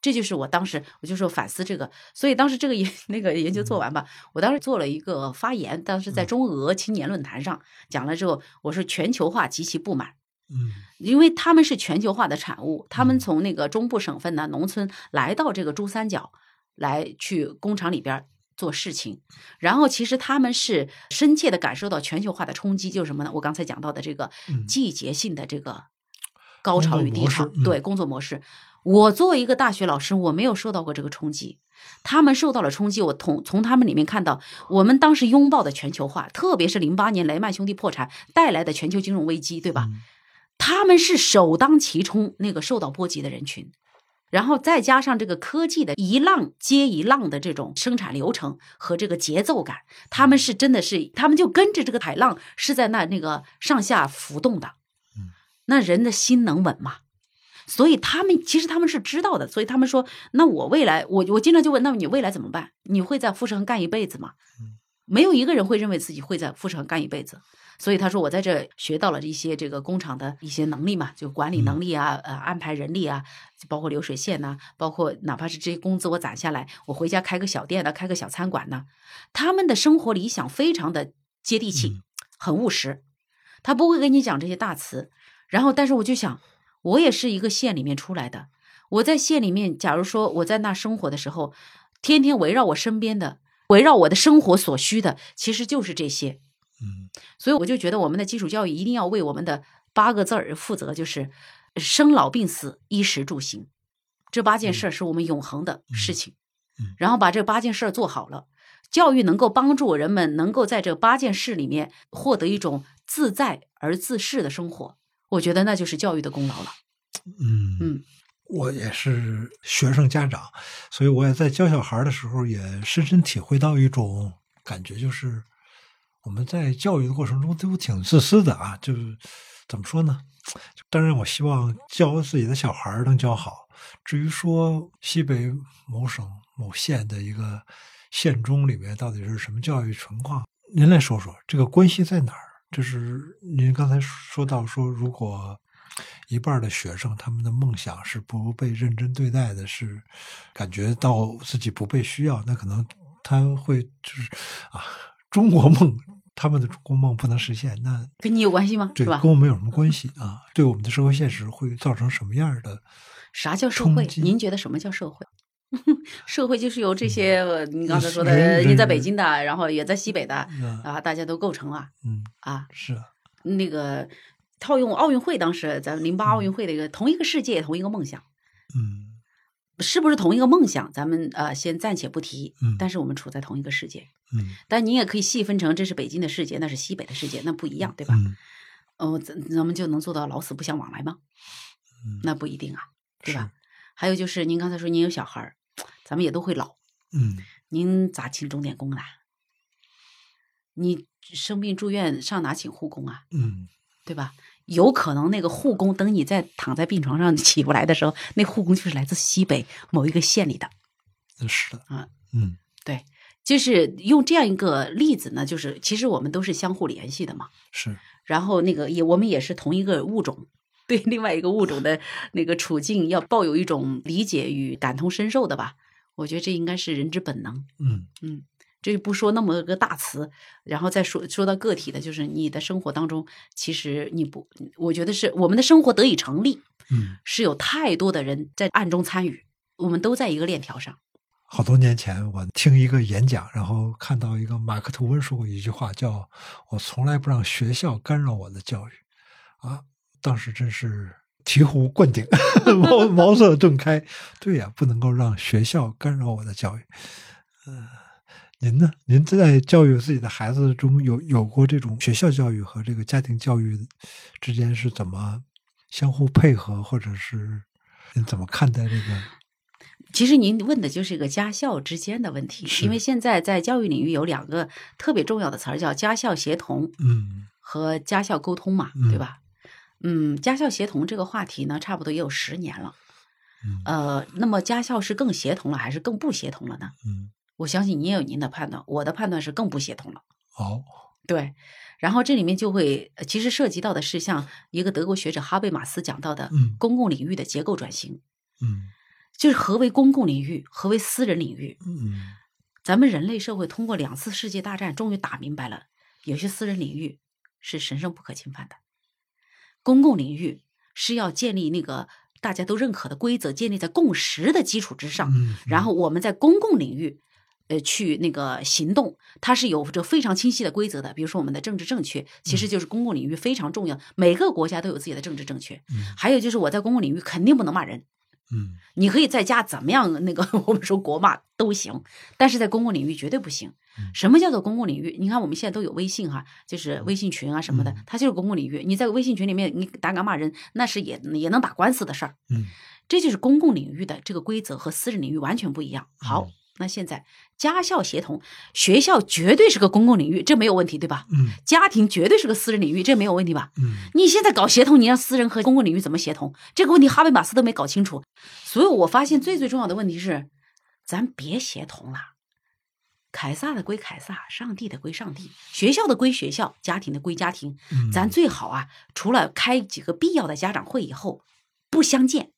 这就是我当时我就说反思这个，所以当时这个研 那个研究做完吧，我当时做了一个发言，当时在中俄青年论坛上讲了之后，我说全球化极其不满，嗯因为他们是全球化的产物，他们从那个中部省份呢、农村来到这个珠三角，来去工厂里边儿做事情，然后其实他们是深切的感受到全球化的冲击，就是什么呢？我刚才讲到的这个嗯季节性的这个高潮与低潮对工作模式。我作为一个大学老师，我没有受到过这个冲击，他们受到了冲击。我从从他们里面看到，我们当时拥抱的全球化，特别是零八年雷曼兄弟破产带来的全球金融危机，对吧？嗯他们是首当其冲那个受到波及的人群，然后再加上这个科技的一浪接一浪的这种生产流程和这个节奏感，他们是真的是，他们就跟着这个海浪是在那那个上下浮动的。嗯，那人的心能稳吗？所以他们其实他们是知道的，所以他们说，那我未来，我我经常就问，那么你未来怎么办？你会在富士康干一辈子吗？没有一个人会认为自己会在富士康干一辈子。所以他说，我在这学到了一些这个工厂的一些能力嘛，就管理能力啊，呃，安排人力啊，包括流水线呐，包括哪怕是这些工资我攒下来，我回家开个小店呢，开个小餐馆呢，他们的生活理想非常的接地气，很务实，他不会跟你讲这些大词。然后，但是我就想，我也是一个县里面出来的，我在县里面，假如说我在那生活的时候，天天围绕我身边的，围绕我的生活所需的，其实就是这些。嗯，所以我就觉得我们的基础教育一定要为我们的八个字儿负责，就是生老病死、衣食住行这八件事儿是我们永恒的事情。嗯，然后把这八件事儿做好了，教育能够帮助人们能够在这八件事里面获得一种自在而自适的生活。我觉得那就是教育的功劳了。嗯嗯，我也是学生家长，所以我也在教小孩的时候也深深体会到一种感觉，就是我们在教育的过程中都挺自私的啊。就是怎么说呢？当然，我希望教自己的小孩能教好。至于说西北某省某县的一个县中里面到底是什么教育情况，您来说说这个关系在哪儿？就是您刚才说到说，如果一半的学生他们的梦想是不被认真对待的，是感觉到自己不被需要，那可能他会就是啊，中国梦，他们的中国梦不能实现，那跟你有关系吗？对，是吧跟？我们有什么关系啊？对我们的社会现实会造成什么样的？啥叫社会？您觉得什么叫社会？社会就是由这些呃你刚才说的，人你在北京的，然后也在西北的嗯啊，大家都构成了嗯，啊。是啊，那个套用奥运会，当时咱们零八奥嗯运会的一个同一个世界，同一个梦想，嗯是不是同一个梦想？咱们呃先暂且不提，嗯但是我们处在同一个世界。嗯，但你也可以细分成，这是北京的世界，那是西北的世界，那不一样，对吧？嗯哦，咱咱们就能做到老死不相往来吗？嗯，那不一定啊，对吧？还有就是您刚才说您有小孩儿，咱们也都会老，嗯您咋请钟点工呢？你生病住院上哪请护工啊？嗯对吧？有可能那个护工等你在躺在病床上 起不来的时候，那护工就是来自西北某一个县里的。是的啊，嗯对，就是用这样一个例子呢，就是其实我们都是相互联系的嘛。是，然后那个也我们也是同一个物种，对另外一个物种的 那个处境要抱有一种理解与感同身受的吧。我觉得这应该是人之本能。嗯嗯，这不说那么个大词，然后再说说到个体的，就是你的生活当中，其实你不，我觉得是我们的生活得以成立，嗯。是有太多的人在暗中参与，我们都在一个链条上。好多年前，我听一个演讲，然后看到一个马克吐温说过一句话，叫“我从来不让学校干扰我的教育”，啊，当时真是醍醐灌顶，茅茅塞顿开。对呀，不能够让学校干扰我的教育。嗯、您呢？您在教育自己的孩子中有有过这种学校教育和这个家庭教育之间是怎么相互配合，或者是您怎么看待这个？其实您问的就是一个家校之间的问题，因为现在在教育领域有两个特别重要的词儿，叫家校协同嗯和家校沟通嘛，嗯对吧？嗯，家校协同这个话题呢，差不多也有十年了。嗯呃，那么家校是更协同了，还是更不协同了呢？嗯，我相信您也有您的判断，我的判断是更不协同了。哦，对，然后这里面就会，呃其实涉及到的是像一个德国学者哈贝马斯讲到的嗯公共领域的结构转型，嗯就是何为公共领域，何为私人领域。嗯咱们人类社会通过两次世界大战，终于打明白了，有些私人领域是神圣不可侵犯的，公共领域是要建立那个大家都认可的规则，建立在共识的基础之上。嗯，然后我们在公共领域，呃，去那个行动，它是有着非常清晰的规则的。比如说我们的政治正确，其实就是公共领域非常重要，每个国家都有自己的政治正确。嗯还有就是我在公共领域肯定不能骂人，嗯你可以在家怎么样那个 我们说国骂都行，但是在公共领域绝对不行嗯。什么叫做公共领域？你看我们现在都有微信哈，就是微信群啊什么的嗯，它就是公共领域。你在微信群里面你胆敢骂人，那是也也能打官司的事儿。嗯这就是公共领域的这个规则和私人领域完全不一样。好嗯，那现在家校协同，学校绝对是个公共领域，这没有问题，对吧？嗯家庭绝对是个私人领域，这没有问题吧？嗯你现在搞协同，你让私人和公共领域怎么协同？这个问题哈贝马斯都没搞清楚。所以我发现最最重要的问题是，咱别协同了。凯撒的归凯撒，上帝的归上帝，学校的归学校，家庭的归家庭。嗯，咱最好啊，除了开几个必要的家长会以后，不相见。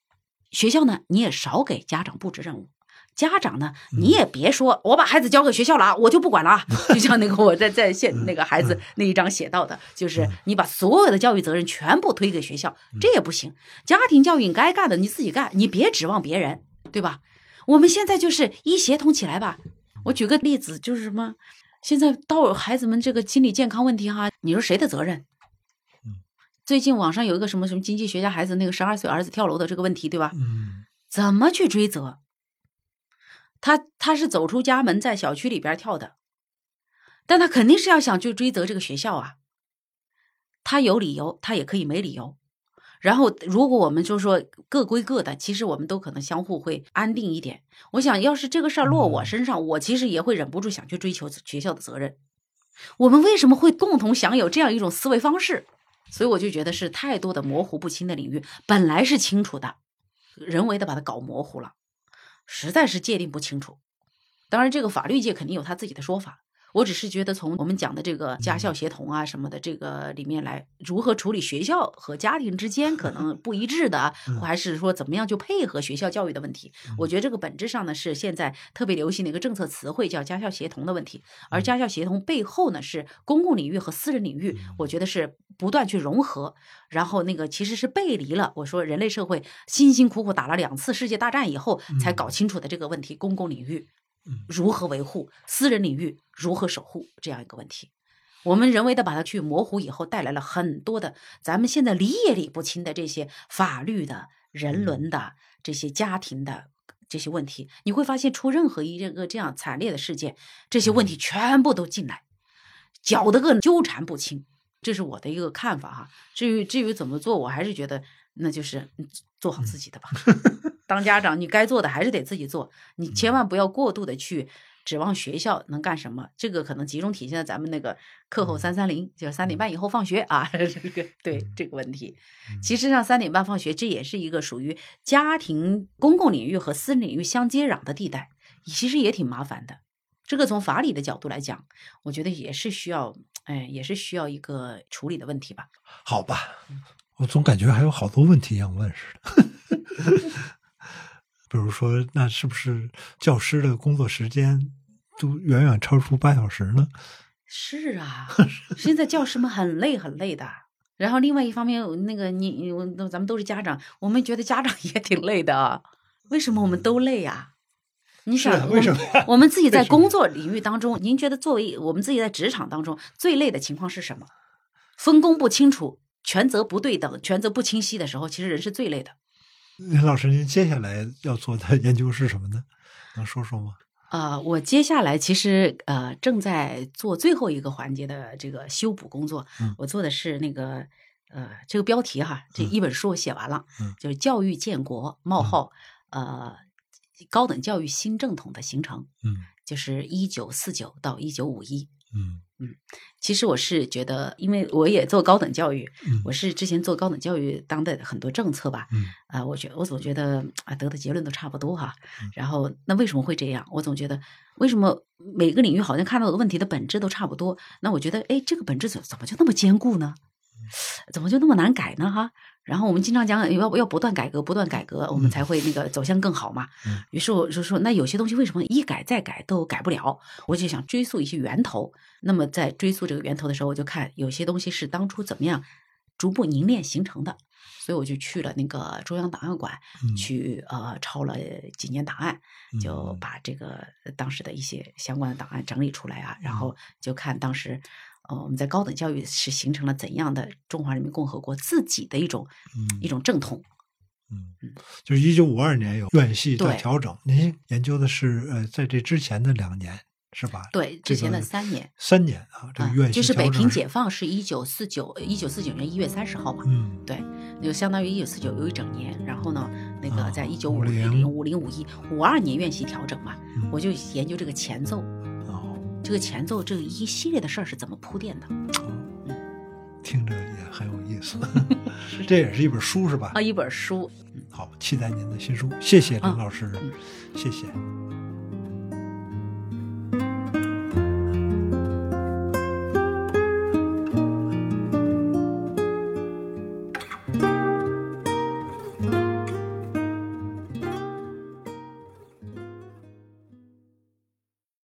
学校呢，你也少给家长布置任务。家长呢，嗯你也别说我把孩子交给学校了啊，我就不管了啊。就像那个我在在线那个孩子那一章写到的，就是你把所有的教育责任全部推给学校，这也不行。家庭教育你该干的你自己干，你别指望别人，对吧？我们现在就是一协同起来吧。我举个例子，就是什么，现在到孩子们这个心理健康问题哈，你说谁的责任？最近网上有一个什么什么经济学家孩子那个十二岁儿子跳楼的这个问题，对吧？嗯怎么去追责？他他是走出家门在小区里边跳的，但他肯定是要想去追责这个学校啊。他有理由，他也可以没理由。然后，如果我们就说各归各的，其实我们都可能相互会安定一点。我想要是这个事儿落我身上，我其实也会忍不住想去追求学校的责任。我们为什么会共同享有这样一种思维方式？所以我就觉得是太多的模糊不清的领域，本来是清楚的，人为的把它搞模糊了，实在是界定不清楚。当然，这个法律界肯定有他自己的说法。我只是觉得从我们讲的这个家校协同啊什么的这个里面来，如何处理学校和家庭之间可能不一致的，或还是说怎么样就配合学校教育的问题，我觉得这个本质上呢是现在特别流行的一个政策词汇叫家校协同的问题，而家校协同背后呢是公共领域和私人领域，我觉得是不断去融合，然后那个其实是背离了我说人类社会辛辛苦苦打了两次世界大战以后才搞清楚的这个问题，公共领域。如何维护私人领域？如何守护这样一个问题？我们人为的把它去模糊以后，带来了很多的咱们现在理也理不清的这些法律的、人伦的、这些家庭的这些问题。你会发现，出任何一个这样惨烈的事件，这些问题全部都进来，搅得个纠缠不清。这是我的一个看法哈。至于至于怎么做，我还是觉得那就是做好自己的吧。当家长，你该做的还是得自己做，你千万不要过度的去指望学校能干什么。这个可能集中体现在咱们那个课后三三零，就是三点半以后放学啊，这个对这个问题。其实上三点半放学，这也是一个属于家庭公共领域和私人领域相接壤的地带，其实也挺麻烦的。这个从法理的角度来讲，我觉得也是需要，哎，也是需要一个处理的问题吧。好吧，我总感觉还有好多问题要问似的。比如说，那是不是教师的工作时间都远远超出八小时呢？是啊，现在教师们很累很累的。然后另外一方面，那个你咱们都是家长，我们觉得家长也挺累的。为什么我们都累呀、你想，为什么呀？我们自己在工作领域当中，您觉得作为我们自己在职场当中最累的情况是什么？分工不清楚、权责不对等、权责不清晰的时候，其实人是最累的。林老师，您接下来要做的研究是什么呢？能说说吗？呃，我接下来其实呃正在做最后一个环节的这个修补工作。嗯我做的是那个呃这个标题哈，这一本书我写完了，嗯就是《教育建国：冒号、呃高等教育新正统的形成》，嗯就是一九四九到一九五一。嗯嗯其实我是觉得，因为我也做高等教育，嗯我是之前做高等教育当的很多政策吧，嗯啊、我觉我总觉得啊得的结论都差不多哈嗯。然后那为什么会这样？我总觉得为什么每个领域好像看到的问题的本质都差不多？那我觉得，哎，这个本质怎怎么就那么坚固呢？怎么就那么难改呢？哈。然后我们经常讲要要不断改革，不断改革，我们才会那个走向更好嘛。嗯于是我就说，那有些东西为什么一改再改都改不了？我就想追溯一些源头。那么在追溯这个源头的时候，我就看有些东西是当初怎么样逐步凝练形成的。所以我就去了那个中央档案馆，嗯去呃抄了几年档案，嗯就把这个当时的一些相关的档案整理出来啊，然后就看当时。呃，我们在高等教育是形成了怎样的中华人民共和国自己的一种、嗯一种正统，嗯嗯，就是一九五二年有院系的对调整。您研究的是呃，在这之前的两年是吧？对，之前的三年。三年啊，这个啊院，系就是北平解放是一九四九一九四九年一月三十号嘛，嗯对，就相当于一九四九有一整年，然后呢，那个啊在一九五50零五零五一五二年院系调整嘛，嗯我就研究这个前奏，哦这个前奏这个一系列的事儿是怎么铺垫的哦，听着也很有意思。这也是一本书是吧啊？？一本书，好，期待您的新书，谢谢林啊老师，嗯谢谢。